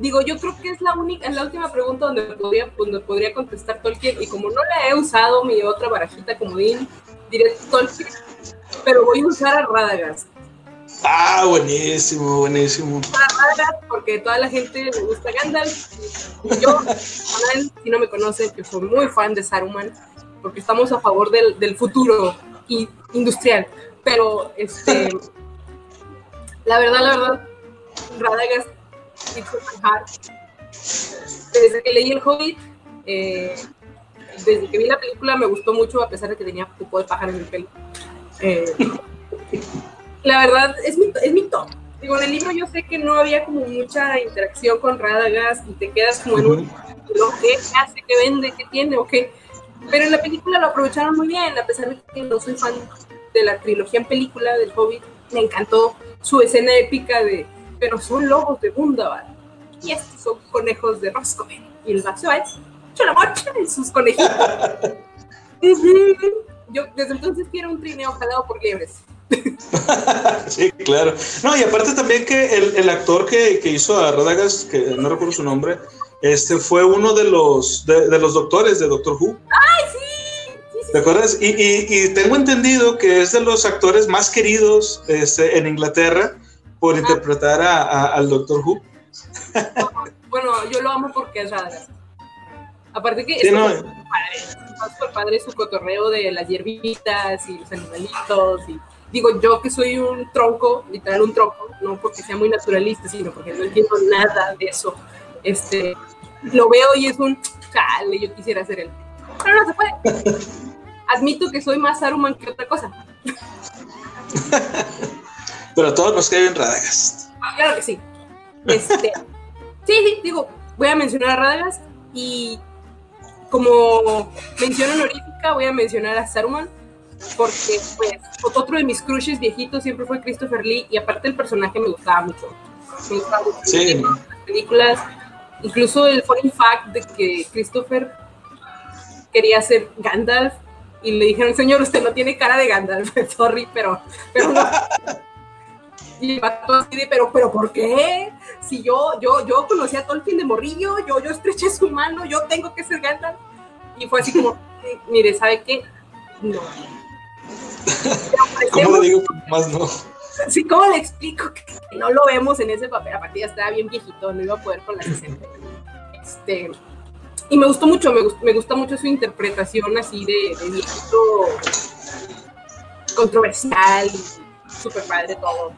Digo, yo creo que es la única, es la última pregunta donde podría, donde podría contestar Tolkien. Y como no la he usado mi otra barajita comodín, diré Tolkien, pero voy a usar a Radagast. Ah, buenísimo, buenísimo. Radagast, porque toda la gente le gusta Gandalf. Yo, si no me conocen, que soy muy fan de Saruman porque estamos a favor del, del futuro industrial. Pero, este, la verdad, la verdad, Radagast desde que leí El Hobbit, eh, desde que vi la película me gustó mucho, a pesar de que tenía un poco de pájaro en el pelo. Eh, la verdad, es mi, es mi top. Digo, en el libro yo sé que no había como mucha interacción con Radagast y te quedas como en un... ¿Qué hace? ¿Qué vende? ¿Qué tiene? ¿O qué? Pero en la película lo aprovecharon muy bien, a pesar de que no soy fan de la trilogía en película del Hobbit. Me encantó su escena épica de, pero son lobos de Bundabar y estos son conejos de Roscoe. Y el vaso es cholamocha en sus conejitos. Yo desde entonces quiero un trineo jalado por liebres. sí, claro. No, y aparte también que el, el actor que, que, hizo a Radagast, que no recuerdo su nombre, este fue uno de los, de, de los doctores de Doctor Who. ¿Te acuerdas? Y, y, y, tengo entendido que es de los actores más queridos este, en Inglaterra por ah. interpretar a, a, al Doctor Who. bueno, yo lo amo porque es rara. Aparte que sí, es no. padre, es padre su cotorreo de las hierbitas y los animalitos y digo yo que soy un tronco, literal un tronco, no porque sea muy naturalista, sino porque no entiendo nada de eso este, lo veo y es un chale, yo quisiera ser él. Pero no se puede. Admito que soy más Saruman que otra cosa. Pero todos nos caen Radagast. Claro que sí. Este, sí, sí, digo, voy a mencionar a Radagast y como mención honorífica voy a mencionar a Saruman porque pues otro de mis crushes viejitos siempre fue Christopher Lee y aparte el personaje me gustaba mucho. Me gustaban mucho sí. las películas. Incluso el funny fact de que Christopher quería ser Gandalf y le dijeron, señor, usted no tiene cara de Gandalf, sorry, pero, pero no. Y así de, pero, pero, ¿por qué? Si yo, yo, yo conocí a Tolkien de morrillo, yo, yo estreché su mano, yo tengo que ser Gandalf. Y fue así como, mire, ¿sabe qué? No. ¿Cómo le digo más no? Sí, ¿cómo le explico que no lo vemos en ese papel? Aparte ya estaba bien viejito, no iba a poder con la 60. Este, y me gustó mucho, me, me gusta mucho su interpretación así de, de viejito controversial, súper padre todo.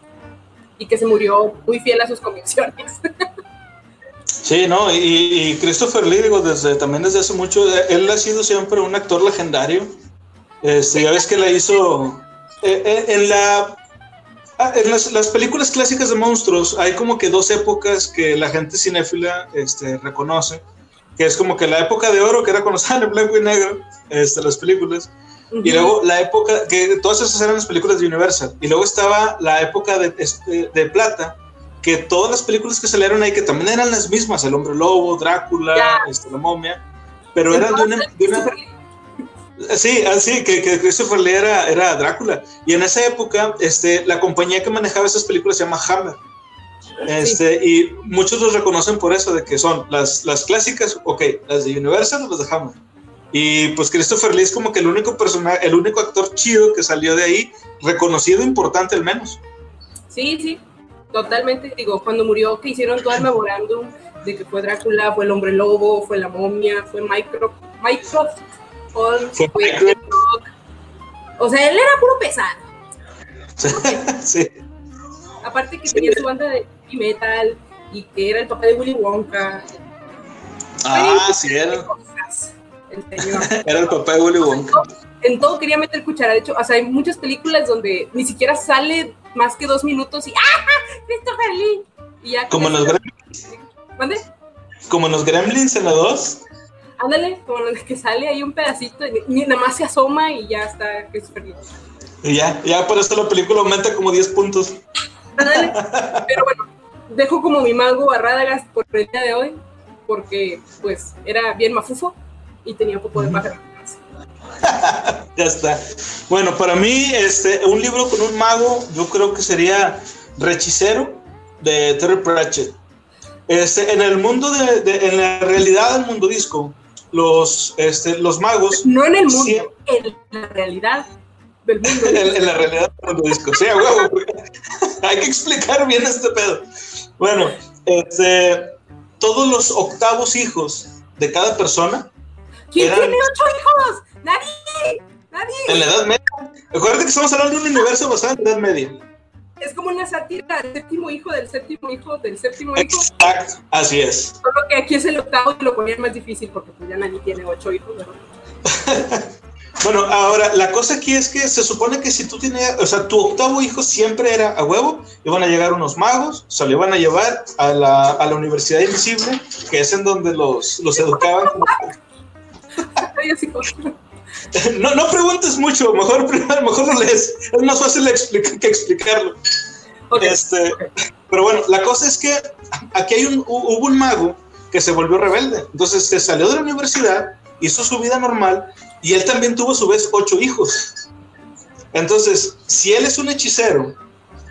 Y que se murió muy fiel a sus convicciones. Sí, no, y, Christopher Lee, digo, desde, también desde hace mucho, él ha sido siempre un actor legendario. Este, ya ves que la hizo eh, eh, en la ah, en las, las, películas clásicas de monstruos hay como que dos épocas que la gente cinéfila este, reconoce que es como que la época de oro, que era cuando estaban en blanco y negro, este, las películas, y luego la época, que todas esas eran las películas de Universal, y luego estaba la época de, este, de plata, que todas las películas que salieron ahí, que también eran las mismas, El Hombre Lobo, Drácula, este, La Momia, pero eran de una... Sí, así, que, que, Christopher Lee era, era Drácula. Y en esa época, este, la compañía que manejaba esas películas se llama Hammer. Este, Y muchos los reconocen por eso, de que son las, las clásicas, ok, las de Universal las de Hammer. Y pues Christopher Lee es como que el único personaje, el único actor chido que salió de ahí, reconocido, importante al menos. Sí, sí, totalmente. Digo, cuando murió, que hicieron todo el memorándum de que fue Drácula, fue el hombre lobo, fue la momia, fue Micro, Microsoft, fue O sea, él era puro pesado. sí. Aparte que tenía su banda de metal y que era el papá de Willy Wonka. Ah, sí, era. era el papá de Willy Wonka. En todo quería meter cuchara. De hecho, o sea, hay muchas películas donde ni siquiera sale más que dos minutos y ¡ah! ¡Christopher Lee! Y ya Como en los Gremlins. ¿Mande? Como en los Gremlins en la 2. Ándale, como los que sale ahí un pedacito y nada más se asoma y ya está Christopher Lee. Y ya, ya por eso la película aumenta como 10 puntos. Pero bueno, dejo como mi mago a Radagast por el día de hoy, porque pues era bien mafufo y tenía poco de pájaro. ya está. Bueno, para mí, este, un libro con un mago, yo creo que sería Rechicero de Terry Pratchett. Este, en el mundo de, en la realidad del mundo disco, los, este, los magos. No en el mundo, en la realidad del mundo. en, la realidad del mundo disco. Sí, Hay que explicar bien este pedo. Bueno, este, todos los octavos hijos de cada persona. ¿Quién tiene ocho hijos? Nadie. Nadie. En la Edad Media. Acuérdate que estamos hablando de un universo basado en la Edad Media. Es como una sátira del séptimo hijo del séptimo hijo del séptimo hijo. Exacto, así es. Solo que aquí es el octavo y lo ponían más difícil porque pues ya nadie tiene ocho hijos, ¿verdad? Bueno, ahora, la cosa aquí es que se supone que si tú tienes, o sea, tu octavo hijo siempre era a huevo, iban a llegar unos magos, se lo iban a llevar a la, a la Universidad Invisible, que es en donde los, los educaban. no, no preguntes mucho, mejor, mejor lo lees, es más fácil que explicarlo. Este, pero bueno, la cosa es que aquí hay un, hubo un mago que se volvió rebelde, entonces se salió de la universidad, hizo su vida normal y él también tuvo a su vez ocho hijos. Entonces, si él es un hechicero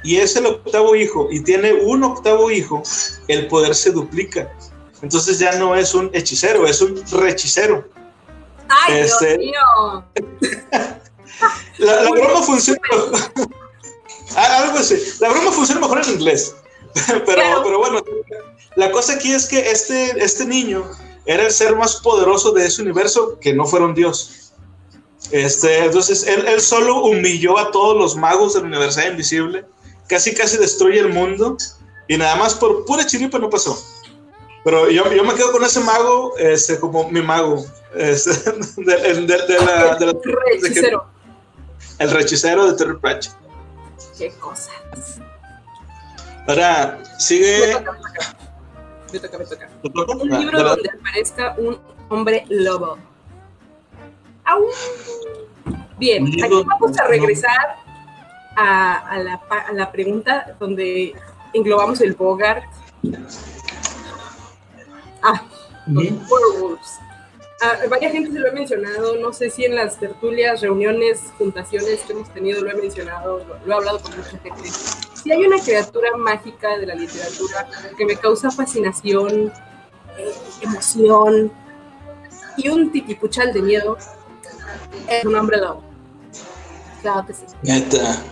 y es el octavo hijo y tiene un octavo hijo, el poder se duplica. Entonces ya no es un hechicero, es un rechicero. ¡Ay, Dios este, mío! la, broma funciona. Ah, algo así. La broma funciona mejor en inglés. Pero, pero bueno, la cosa aquí es que este, este niño era el ser más poderoso de ese universo que no fueron Dios. Este, entonces, él, él solo humilló a todos los magos de la Universidad Invisible, casi casi destruye el mundo, y nada más por pura chiripa no pasó. Pero yo, yo me quedo con ese mago este, como mi mago. Este, de, de, de, la, de el rechicero. el rechicero de Terry Pratchett. Qué cosas. Ahora, sigue. Me toca, me toca. Un libro donde aparezca un hombre lobo. Bien, aquí vamos a regresar a, la, a, la, pregunta donde englobamos el Bogart. Ah, los werewolves. Ah, varias gente se lo he mencionado, no sé si en las tertulias, reuniones, juntaciones que hemos tenido lo he mencionado, lo, he hablado con mucha gente. Si hay una criatura mágica de la literatura que me causa fascinación, eh, emoción y un titipuchal de miedo, es un hombre lobo. Claro que sí. Neta.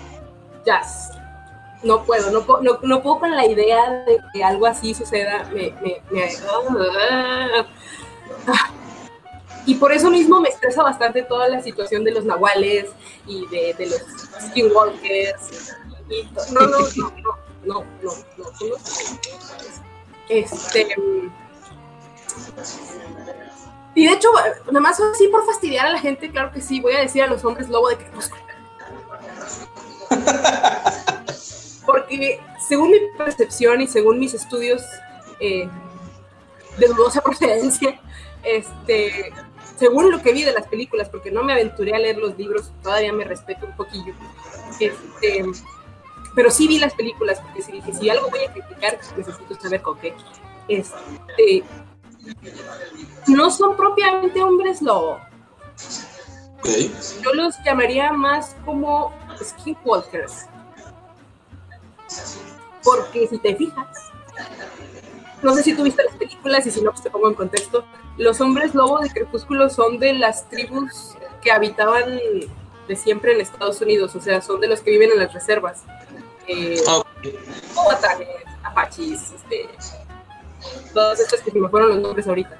Jazz. No puedo, no, no, no, puedo con la idea de que algo así suceda. Me, me, me ah, y por eso mismo me estresa bastante toda la situación de los nahuales y de, de los skinwalkers. No, no, no, no, no, no, no, Este. Y de hecho, nada más así por fastidiar a la gente, claro que sí, voy a decir a los hombres lobo de crepúsculo. Porque según mi percepción y según mis estudios eh, de dudosa procedencia, este, según lo que vi de las películas, porque no me aventuré a leer los libros, todavía me respeto un poquillo, este, pero sí vi las películas, porque si dije, si algo voy a criticar, necesito saber con qué. Este, no son propiamente hombres lobo. Yo los llamaría más como skinwalkers. Porque si te fijas, no sé si tuviste las películas y si no, pues te pongo en contexto. Los hombres lobo de Crepúsculo son de las tribus que habitaban de siempre en Estados Unidos, o sea, son de los que viven en las reservas. Eh, Apaches, este, todas estas que se me fueron los nombres ahorita.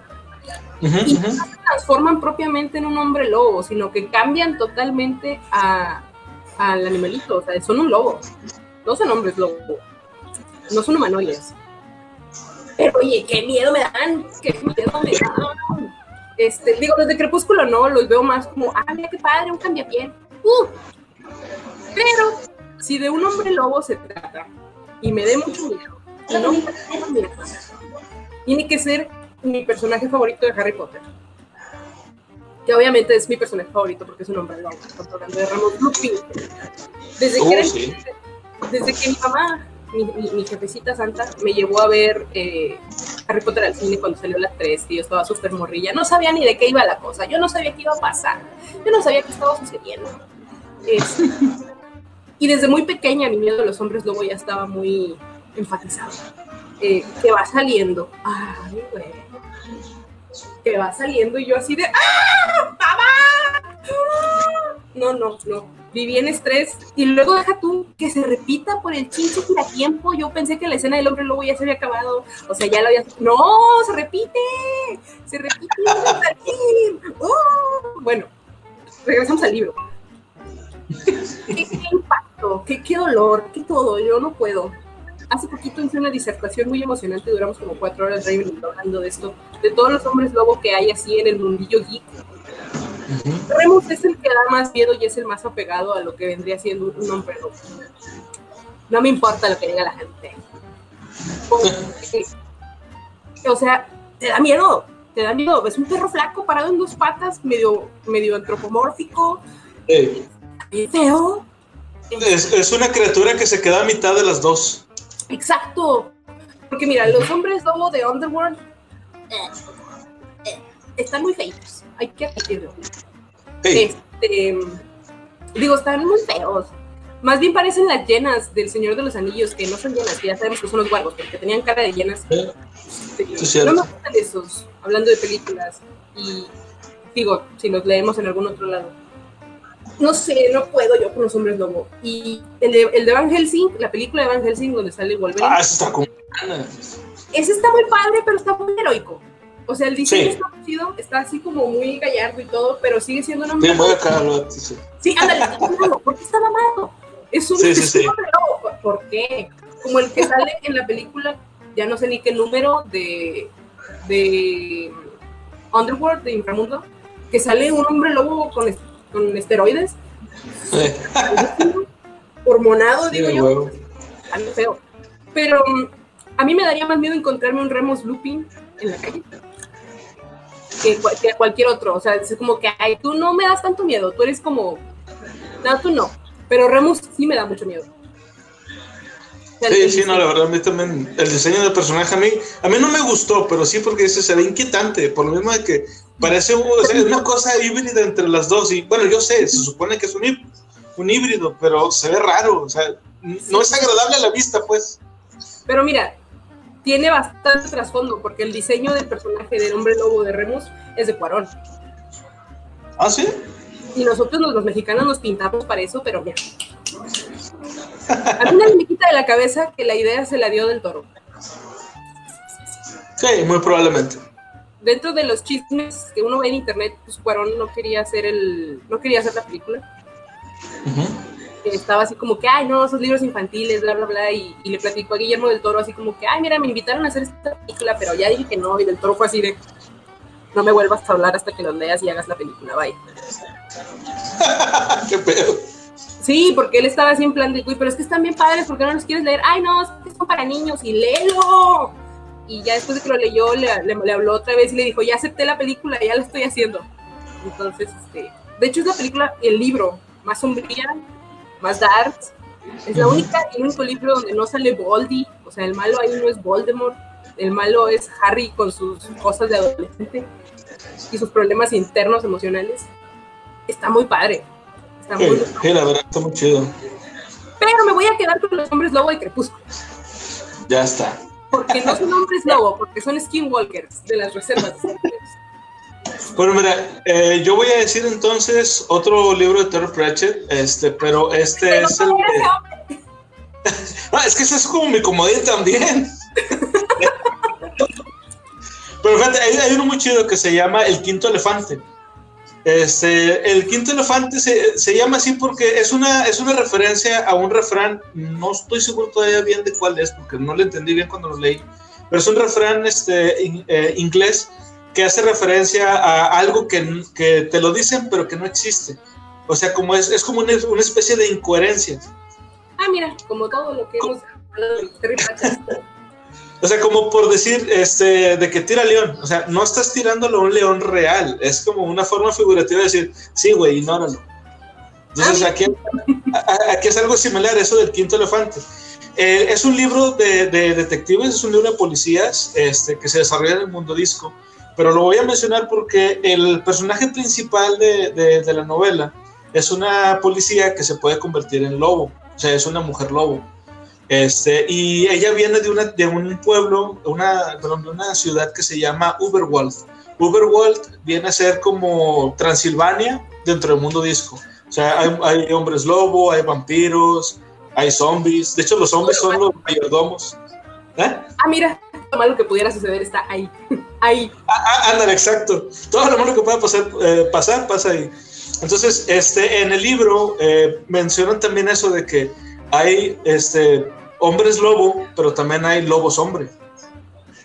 y no se transforman propiamente en un hombre lobo, sino que cambian totalmente a, al animalito, o sea, son un lobo, no son hombres lobo, no son humanoides. Pero oye, qué miedo me dan, qué miedo me dan. Este, digo, los de Crepúsculo no, los veo más como, ah, mira qué padre, un cambiapié. Uh. Pero si de un hombre lobo se trata y me dé mucho miedo, no tiene que ser mi personaje favorito de Harry Potter. Que obviamente es mi personaje favorito porque es un hombre lobo. Estamos hablando de Ramos Lupin. Desde, que, oh, desde que mi mamá mi, jefecita santa me llevó a ver eh, Harry Potter al cine cuando salió las 3 y yo estaba súper morrilla. No sabía ni de qué iba la cosa, yo no sabía qué iba a pasar, yo no sabía qué estaba sucediendo. Y desde muy pequeña mi miedo a los hombres lobo ya estaba muy enfatizado. Eh, que va saliendo, ay, güey, que va saliendo y yo así de, ¡ah! ¡Mamá! No, no, no viví en estrés y luego deja tú que se repita por el chinche a tiempo. Yo pensé que la escena del hombre lobo ya se había acabado, o sea, ya lo había. ¡No! ¡Se repite! ¡Se repite! ¡Oh! Bueno, regresamos al libro. ¿Qué, impacto? ¿Qué, ¿Qué dolor? ¿Qué todo? Yo no puedo. Hace poquito hice una disertación muy emocionante, duramos como cuatro horas hablando de esto, de todos los hombres lobo que hay así en el mundillo geek Remus es el que da más miedo y es el más apegado a lo que vendría siendo un hombre lobo. No me importa lo que diga la gente. o sea, te da miedo, te da miedo. Es un perro flaco parado en dos patas, medio, medio antropomórfico. Feo. Es, una criatura que se queda a mitad de las dos. Exacto. Porque mira, los hombres lobo de Underworld eh, eh, están muy feitos hay que admitirlo. Este, digo, están muy feos. Más bien parecen las llenas del Señor de los Anillos, que no son llenas, que ya sabemos que son los guardos, porque tenían cara de llenas. no me gustan esos, hablando de películas. Y digo, si los leemos en algún otro lado. No sé, no puedo yo con los hombres lobo. Y el de, el de Van Helsing, la película de Van Helsing, donde sale Wolverine. Ah, ese está como. Ese está muy padre, pero está muy heroico. O sea, el diseño está chido, está así como muy gallardo y todo, pero sigue siendo un hombre. Sí, muy acá, sí. Sí, ándale. ¿Por qué está mamado? Es un, sí, sí, sí. ¿Por qué? Como el que sale en la película, ya no sé ni qué número de, de Underworld, de Inframundo, que sale un hombre lobo con, con esteroides. Hormonado, digo yo. Algo feo. Pero mm, a mí me daría más miedo encontrarme un Remus Lupin en la calle que, cualquier otro. O sea, es como que, ay, tú no me das tanto miedo, tú eres como, no, tú no. Pero Remus sí me da mucho miedo. Sí, sí, no, la verdad, a mí también, el diseño del personaje a mí, a mí no me gustó, pero sí porque se ve inquietante, por lo mismo de que parece una cosa híbrida entre las dos, y bueno, yo sé, se supone que es un, un híbrido, pero se ve raro, o sea, no es agradable a la vista, pues. Pero mira, tiene bastante trasfondo, porque el diseño del personaje del hombre lobo de Remus es de Cuarón. ¿Ah, sí? Y nosotros los, mexicanos nos pintamos para eso, pero mira. A mí me quita de la cabeza que la idea se la dio del toro. Sí, muy probablemente. Dentro de los chismes que uno ve en internet, pues Cuarón no quería hacer el, no quería hacer la película estaba así como que, ay, no, esos libros infantiles, bla, bla, bla, y, le platicó a Guillermo del Toro así como que, ay, mira, me invitaron a hacer esta película, pero ya dije que no, y del Toro fue así de, no me vuelvas a hablar hasta que los leas y hagas la película, bye. ¿Qué pedo? Sí, porque él estaba así en plan de, uy, pero es que están bien padres, ¿por qué no los quieres leer? Ay, no, es que son para niños, y léelo. Y ya después de que lo leyó, le, le habló otra vez y le dijo, ya acepté la película, ya la estoy haciendo. Entonces, este, de hecho es la película, el libro más sombría más dark. Es la única, el único libro donde no sale Voldy, o sea, el malo ahí no es Voldemort, el malo es Harry con sus cosas de adolescente y sus problemas internos emocionales. Está muy padre. Está muy sí, la verdad está muy chido. Pero me voy a quedar con los hombres lobo de Crepúsculo. Ya está. Porque no son hombres lobo, porque son skinwalkers de las reservas. Bueno, mira, eh, yo voy a decir entonces otro libro de Terry Pratchett, este, pero este es el. es que ese es como mi comodín también. pero fíjate, hay, uno muy chido que se llama El Quinto Elefante. Este, el quinto elefante se, se, llama así porque es una, es una referencia a un refrán, no estoy seguro todavía bien de cuál es, porque no lo entendí bien cuando lo leí, pero es un refrán este, eh, inglés que hace referencia a algo que, que, te lo dicen pero que no existe. O sea, como es, es como una, una especie de incoherencia. Ah, mira, como todo lo que hemos O sea, como por decir, este, de que tira león. O sea, no estás tirándolo a un león real. Es como una forma figurativa de decir, sí, güey, ignóralo. Entonces, ah, aquí, aquí es algo similar, eso del quinto elefante. Eh, es un libro de, de, detectives, es un libro de policías este, que se desarrolla en el mundo disco pero lo voy a mencionar porque el personaje principal de, de, la novela es una policía que se puede convertir en lobo, o sea, es una mujer lobo. Este, y ella viene de, una, de un pueblo, una, de una ciudad que se llama Uberwald. Uberwald viene a ser como Transilvania dentro del mundo disco. O sea, hay, hay hombres lobo, hay vampiros, hay zombies. De hecho, los zombies son los mayordomos. ¿Eh? Ah, mira, lo malo que pudiera suceder está ahí. ahí. Ah, ah, ándale, exacto. Todo lo malo que pueda pasar, eh, pasar pasa ahí. Entonces, este, en el libro eh, mencionan también eso de que hay este, hombres lobo, pero también hay lobos hombre.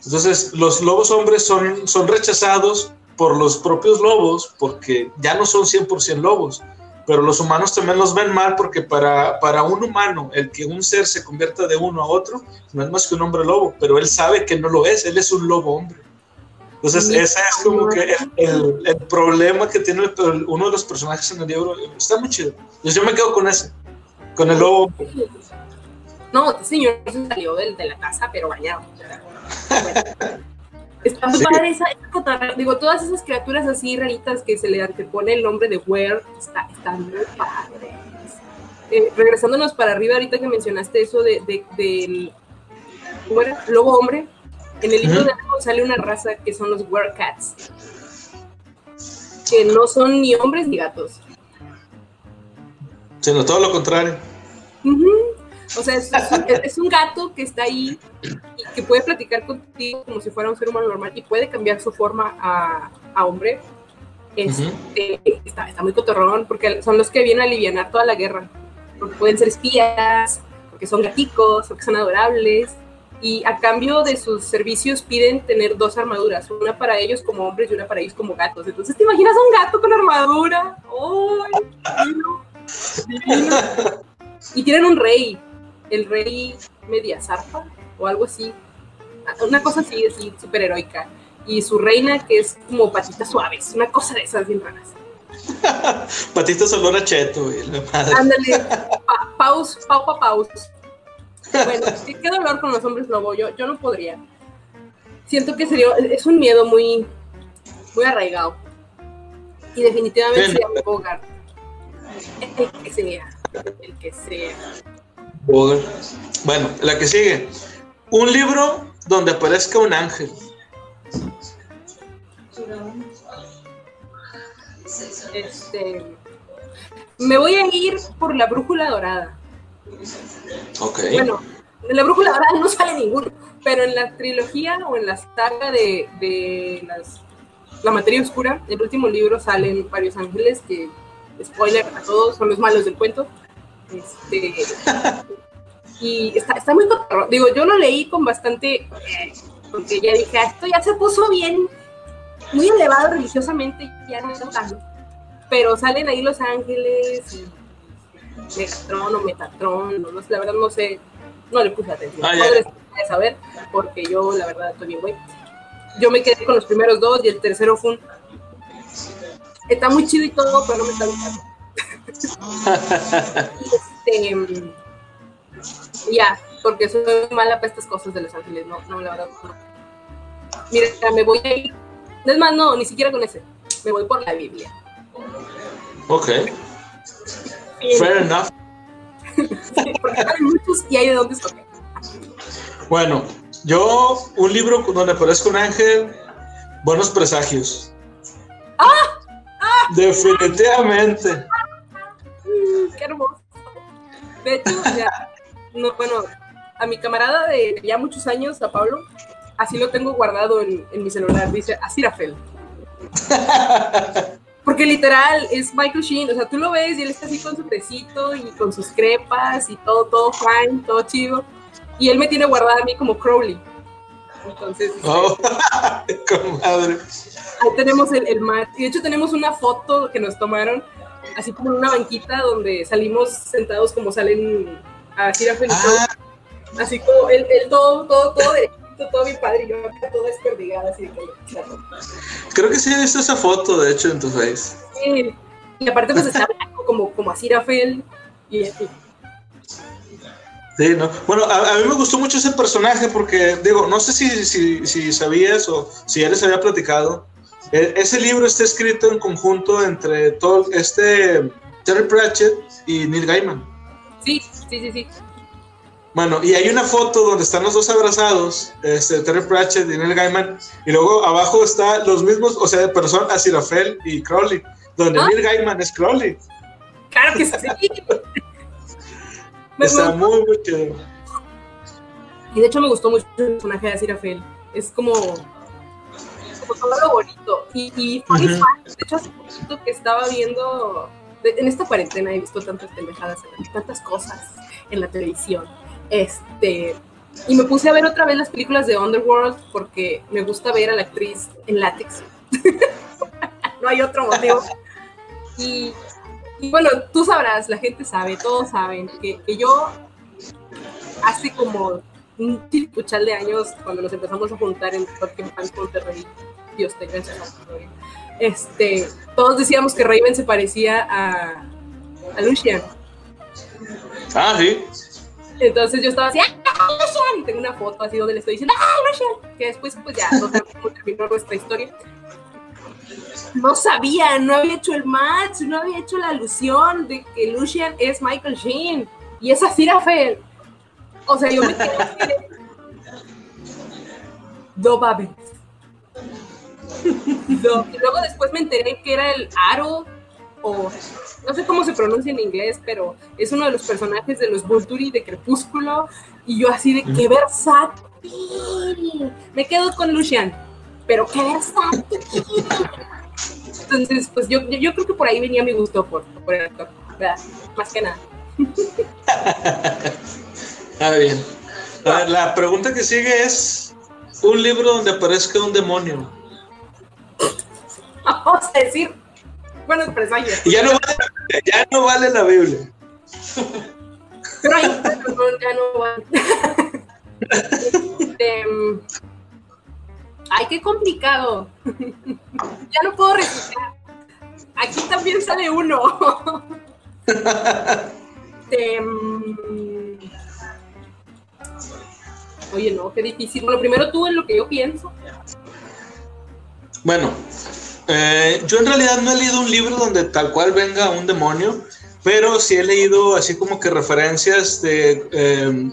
Entonces, los lobos hombres son, son rechazados por los propios lobos porque ya no son 100% lobos pero los humanos también los ven mal porque para, para un humano, el que un ser se convierta de uno a otro, no es más que un hombre lobo, pero él sabe que no lo es, él es un lobo hombre. Entonces, ese es como que el, el, problema que tiene uno de los personajes en el libro. Está muy chido. Entonces, yo me quedo con ese, con el lobo. No, este señor se salió de, de la casa, pero bañado. Está muy padre esa, digo, todas esas criaturas así raritas que se le antepone el nombre de Were, está, están muy padres. Eh, regresándonos para arriba, ahorita que mencionaste eso de, de, del lobo hombre, en el libro de de sale una raza que son los Werecats, que no son ni hombres ni gatos. Sino todo lo contrario. O sea, es, un, gato que está ahí y que puede platicar contigo como si fuera un ser humano normal y puede cambiar su forma a, a hombre. Este, está, está, muy cotorrón porque son los que vienen a aliviar toda la guerra. Porque pueden ser espías, porque son gaticos, porque son adorables. Y a cambio de sus servicios piden tener dos armaduras, una para ellos como hombres y una para ellos como gatos. Entonces, ¿te imaginas un gato con armadura? ¡Ay! Divino, divino. Y tienen un rey, el rey media zarpa o algo así. Una cosa así, así, súper heroica. Y su reina que es como patitas suaves, una cosa de esas bien raras. patitas olor a cheto, Ándale, pa paus, pau pa paus. Bueno, qué dolor con los hombres lobo. Yo, yo no podría. Siento que sería, es un miedo muy, muy arraigado. Y definitivamente sería Bogart. El que sea. El que sea. Bueno, la que sigue. Un libro donde aparezca un ángel. Este. Me voy a ir por la brújula dorada. Ok. Bueno, en la brújula dorada no sale ninguno, pero en la trilogía o en la saga de, de las, la materia oscura, el último libro salen varios ángeles que, spoiler a todos, son los malos del cuento. Este, y está, está muy Digo, yo lo leí con bastante, eh, porque ya dije, esto ya se puso bien, muy elevado religiosamente, ya no tanto. Pero salen ahí los ángeles y Megatron o Metatron, no, la verdad no sé, no le puse atención. Ah, no saber, porque yo la verdad estoy bien güey. Yo me quedé con los primeros dos y el tercero fue un... Está muy chido y todo, pero no me está gustando. este, ya, porque soy mala para estas cosas de Los Ángeles, no, no, la verdad no. Mira, me voy a ir, es más, no, ni siquiera con ese, me voy por la Biblia. Ok. Fair enough. porque hay muchos y hay de dónde escoger. Bueno, yo, un libro donde aparezca un ángel, buenos presagios. ¡Ah! Definitivamente. Qué hermoso. De hecho, ya, no, bueno, a mi camarada de ya muchos años, a Pablo, así lo tengo guardado en, en mi celular, dice Asirafel. Porque literal es Michael Sheen, o sea, tú lo ves y él está así con su tecito y con sus crepas y todo, todo fine, todo chido. Y él me tiene guardada a mí como Crowley. Entonces. Oh, comadre. Ahí tenemos el, el match. Y de hecho, tenemos una foto que nos tomaron, así como en una banquita donde salimos sentados como salen a Girafel ah. Así como él, él todo, todo, todo todo mi padre y yo acá toda desperdigada, así de Creo que sí he visto esa foto, de hecho, en tu face. Sí, y aparte pues está como, como así Rafael y así. Sí, ¿no? Bueno, a, mí me gustó mucho ese personaje porque, digo, no sé si, si, si sabías o si ya les había platicado. E, ese libro está escrito en conjunto entre todo este Terry Pratchett y Neil Gaiman. Sí, sí, sí, sí. Bueno, y hay una foto donde están los dos abrazados, este, Terry Pratchett y Neil Gaiman, y luego abajo están los mismos, o sea, de personas, Asirafel y Crowley, donde ¿Ah? Neil Gaiman es Crowley. Claro que sí. Está muy, muy chido. Y de hecho me gustó mucho el personaje de Asirafel. Es como, como todo lo bonito. Y, y funny de hecho hace poquito que estaba viendo, en esta cuarentena he visto tantas pendejadas, tantas cosas en la televisión este, y me puse a ver otra vez las películas de Underworld porque me gusta ver a la actriz en látex. no hay otro motivo. Y, bueno, tú sabrás, la gente sabe, todos saben que, yo hace como un chilipuchal de años, cuando nos empezamos a juntar en Fans Monterrey, Dios tenga en este, todos decíamos que Raven se parecía a, a Lucian. Ah, sí. Entonces yo estaba así, ¡ah, Y tengo una foto así donde le estoy diciendo, ¡ah, Que después, pues ya, no terminó nuestra historia. No sabía, no había hecho el match, no había hecho la alusión de que Lucian es Michael Sheen y es Aziraphale. O sea, yo me quedé así Do Y luego después me enteré que era el Aro o no sé cómo se pronuncia en inglés, pero es uno de los personajes de los Volturi de Crepúsculo, y yo así de qué versátil. Me quedo con Lucian, pero qué versátil. Entonces, pues yo, yo, creo que por ahí venía mi gusto por, por el actor, Más que nada. Ah, bien. la pregunta que sigue es: un libro donde aparezca un demonio. Vamos a decir buenos presagios. Ya no vale, ya no vale la Biblia. Pero hay ya no vale. Este, ay, qué complicado. ya no puedo recitar. Aquí también sale uno. Este, Oye, no, qué difícil. Bueno, primero tú en lo que yo pienso. Bueno, eh, yo en realidad no he leído un libro donde tal cual venga un demonio, pero sí he leído así como que referencias de... Eh,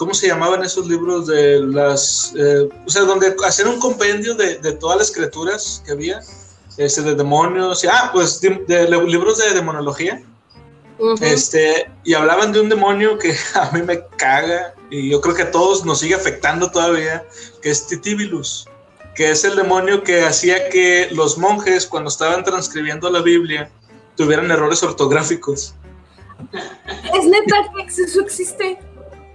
¿Cómo se llamaban esos libros de las... Eh, o sea, donde hacer un compendio de, de, todas las criaturas que había, este, de demonios, y, ah, pues de, de libros de demonología. Uh -huh. Este, y hablaban de un demonio que a mí me caga y yo creo que a todos nos sigue afectando todavía, que es Titibilus, que es el demonio que hacía que los monjes cuando estaban transcribiendo la Biblia tuvieran errores ortográficos. ¿Es neta que eso existe?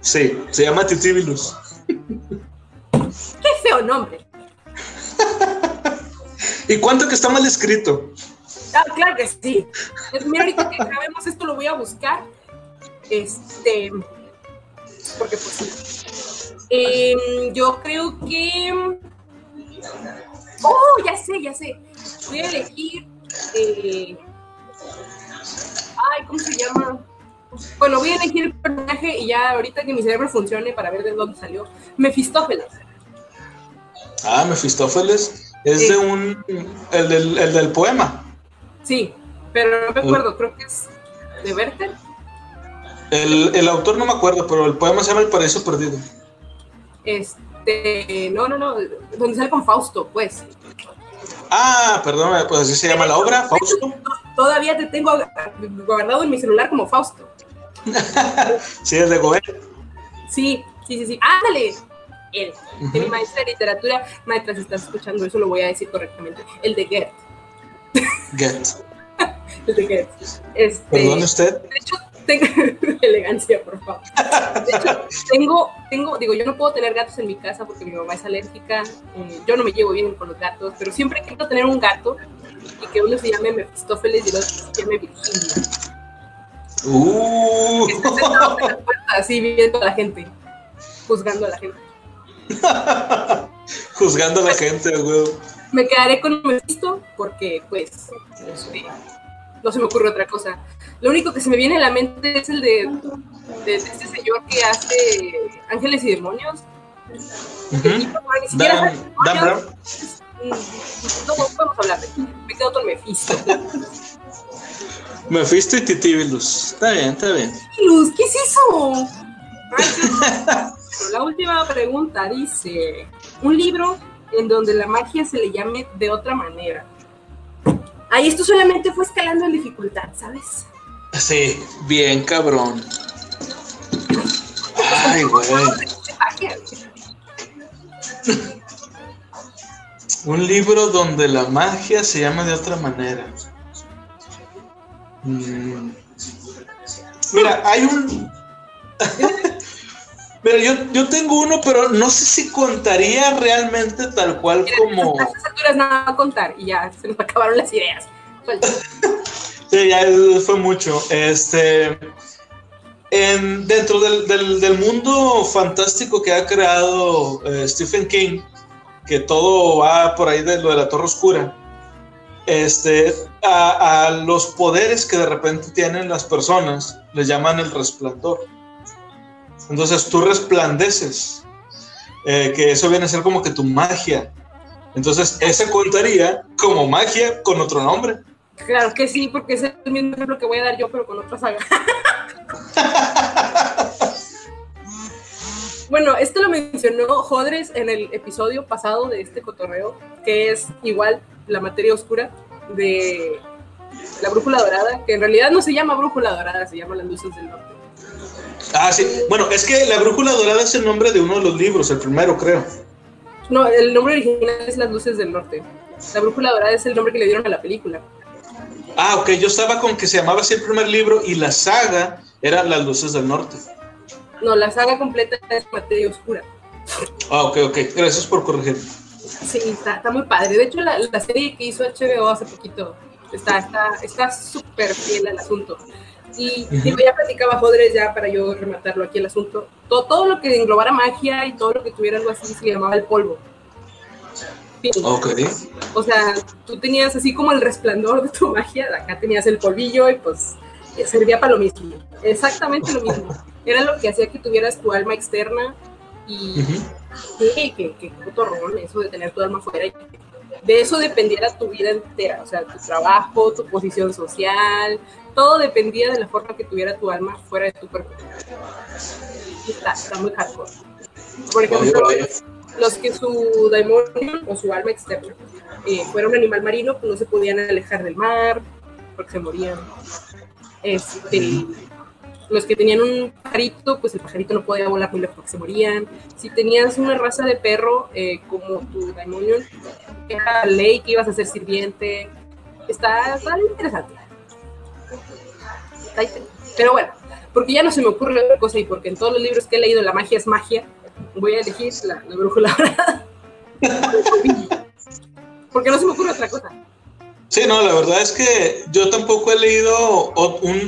Sí, se llama Titibilus. Qué feo nombre. ¿Y cuánto que está mal escrito? Ah, claro que sí. Mira, ahorita que grabemos esto lo voy a buscar. Este. Porque pues sí. Eh, yo creo que. Oh, ya sé, ya sé. Voy a elegir. Eh... Ay, ¿cómo se llama? Bueno, voy a elegir el personaje y ya ahorita que mi cerebro funcione para ver de dónde salió. Mefistófeles. Ah, Mefistófeles. Es sí. de un. El del, el del poema. Sí, pero no me acuerdo, creo que es de Werther. El, el, autor no me acuerdo, pero el poema se llama El Paraíso Perdido. Este, no, no, no, donde sale con Fausto, pues. Ah, perdón, pues así se llama la obra, Fausto. Todavía te tengo guardado en mi celular como Fausto. Sí, es de Goethe. Sí, sí, sí, sí. Ándale. Él, uh -huh. mi maestra de literatura, maestra, si estás escuchando eso, lo voy a decir correctamente. El de Goethe. Goethe. el de Goethe. Este, Perdone usted. De hecho, tengo elegancia, por favor. De hecho, tengo, tengo, digo, yo no puedo tener gatos en mi casa porque mi mamá es alérgica. Eh, yo no me llevo bien con los gatos, pero siempre quiero tener un gato y que uno se llame Mefistófeles y el otro se llame Virginia. Uh. Así viendo a la gente, juzgando a la gente. juzgando a la gente, güey. Me quedaré con Mefisto porque, pues, este, no se me ocurre otra cosa. Lo único que se me viene a la mente es el de, de, de este señor que hace Ángeles y Demonios. Uh -huh. Ni siquiera Dan, Dan Brown. No podemos hablar de Me quedo con Mephisto. Mephisto y Titibilus. Está bien, está bien. Titibilus, ¿qué es eso? Ay, la última pregunta dice: Un libro en donde la magia se le llame de otra manera. Ahí esto solamente fue escalando en dificultad, ¿sabes? Sí, bien cabrón. Ay, güey. Un libro donde la magia se llama de otra manera. Mm. Mira, hay un. Mira, yo, yo tengo uno, pero no sé si contaría realmente tal cual como. A estas alturas nada va a contar y ya se nos acabaron las ideas. sí, ya fue mucho. Este. En, dentro del, del, del, mundo fantástico que ha creado eh, Stephen King, que todo va por ahí de lo de la Torre Oscura, este, a, a, los poderes que de repente tienen las personas les llaman el resplandor. Entonces tú resplandeces, eh, que eso viene a ser como que tu magia. Entonces ese contaría como magia con otro nombre. Claro que sí, porque es el mismo ejemplo que voy a dar yo, pero con otra saga. Bueno, esto lo mencionó Jodres en el episodio pasado de este cotorreo, que es igual la materia oscura de la brújula dorada, que en realidad no se llama brújula dorada, se llama las luces del norte. Ah, sí. Bueno, es que la brújula dorada es el nombre de uno de los libros, el primero, creo. No, el nombre original es Las luces del norte. La brújula dorada es el nombre que le dieron a la película. Ah, ok, yo estaba con que se llamaba así el primer libro y la saga era Las luces del norte. No, la saga completa es materia oscura. Ah, ok, ok. Gracias por corregir. Sí, está, está muy padre. De hecho, la, la, serie que hizo HBO hace poquito está súper está, está fiel al asunto. Y digo, ya platicaba Jodres ya para yo rematarlo aquí el asunto. Todo, todo, lo que englobara magia y todo lo que tuviera algo así se llamaba el polvo. Sí. Ok. O sea, tú tenías así como el resplandor de tu magia, acá tenías el polvillo y pues servía para lo mismo. Exactamente lo mismo. Era lo que hacía que tuvieras tu alma externa Y sí, que, eso de tener tu alma fuera. De eso dependiera tu vida entera, o sea, tu trabajo, tu posición social, todo dependía de la forma que tuviera tu alma fuera de tu cuerpo. Está, está muy hardcore. Por ejemplo, los que su demonio o su alma externa eh, fuera un animal marino, pues no se podían alejar del mar porque se morían. Este, los que tenían un pajarito, pues el pajarito no podía volar muy lejos porque se morían. Si tenías una raza de perro eh, como tu demonio, era ley que ibas a ser sirviente. Está, está interesante. Pero bueno, porque ya no se me ocurre otra cosa y porque en todos los libros que he leído la magia es magia, voy a elegir la, la porque no se me ocurre otra cosa. Sí, no, la verdad es que yo tampoco he leído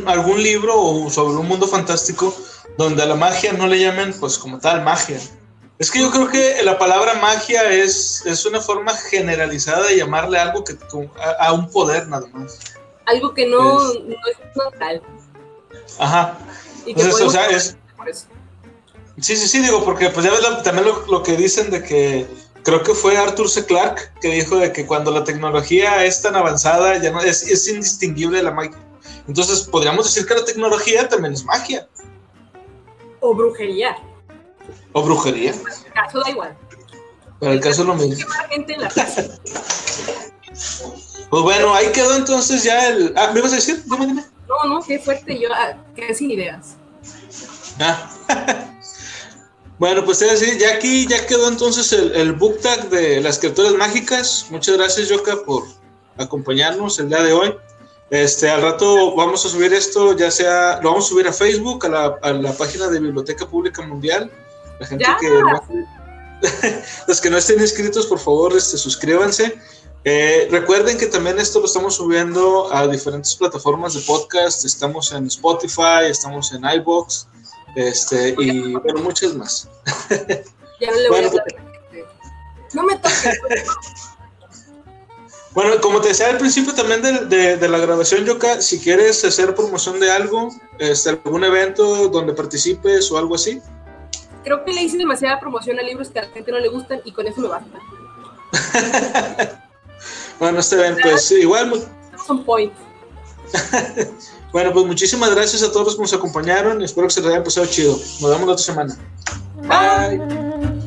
algún libro sobre un mundo fantástico donde a la magia no le llamen pues como tal magia. Es que yo creo que la palabra magia es, es una forma generalizada de llamarle algo que a, un poder nada más. Algo que no, es, no es natural. Ajá. Entonces, o sea, es... Sí, sí, sí, digo, porque pues ya ves también lo, que dicen de que creo que fue Arthur C. Clarke que dijo de que cuando la tecnología es tan avanzada ya no es, es indistinguible de la magia. Entonces podríamos decir que la tecnología también es magia. O brujería. O brujería. En el caso da igual. Para el caso es lo mismo. Pues bueno, ahí quedó entonces ya el. Ah, ¿me ibas a decir? Dime, dime. No, no, qué fuerte. Yo ah, quedé sin ideas. Ah. Bueno, pues ya aquí ya quedó entonces el, book tag de las criaturas mágicas. Muchas gracias, Yoka, por acompañarnos el día de hoy. Este, al rato vamos a subir esto, ya sea, lo vamos a subir a Facebook, a la, página de Biblioteca Pública Mundial. La gente que los que no estén inscritos, por favor, este, suscríbanse. Eh, recuerden que también esto lo estamos subiendo a diferentes plataformas de podcast. Estamos en Spotify, estamos en iBox, este, y bueno, muchas más. Ya no le voy a pues, No me toques. Bueno, como te decía al principio también de, de, la grabación, Yoka, si quieres hacer promoción de algo, este, algún evento donde participes o algo así. Creo que le hice demasiada promoción a libros que a la gente no le gustan y con eso me basta. bueno, este evento, pues igual. Son points. Bueno, pues muchísimas gracias a todos los que nos acompañaron. Espero que se les haya pasado chido. Nos vemos la otra semana. Bye.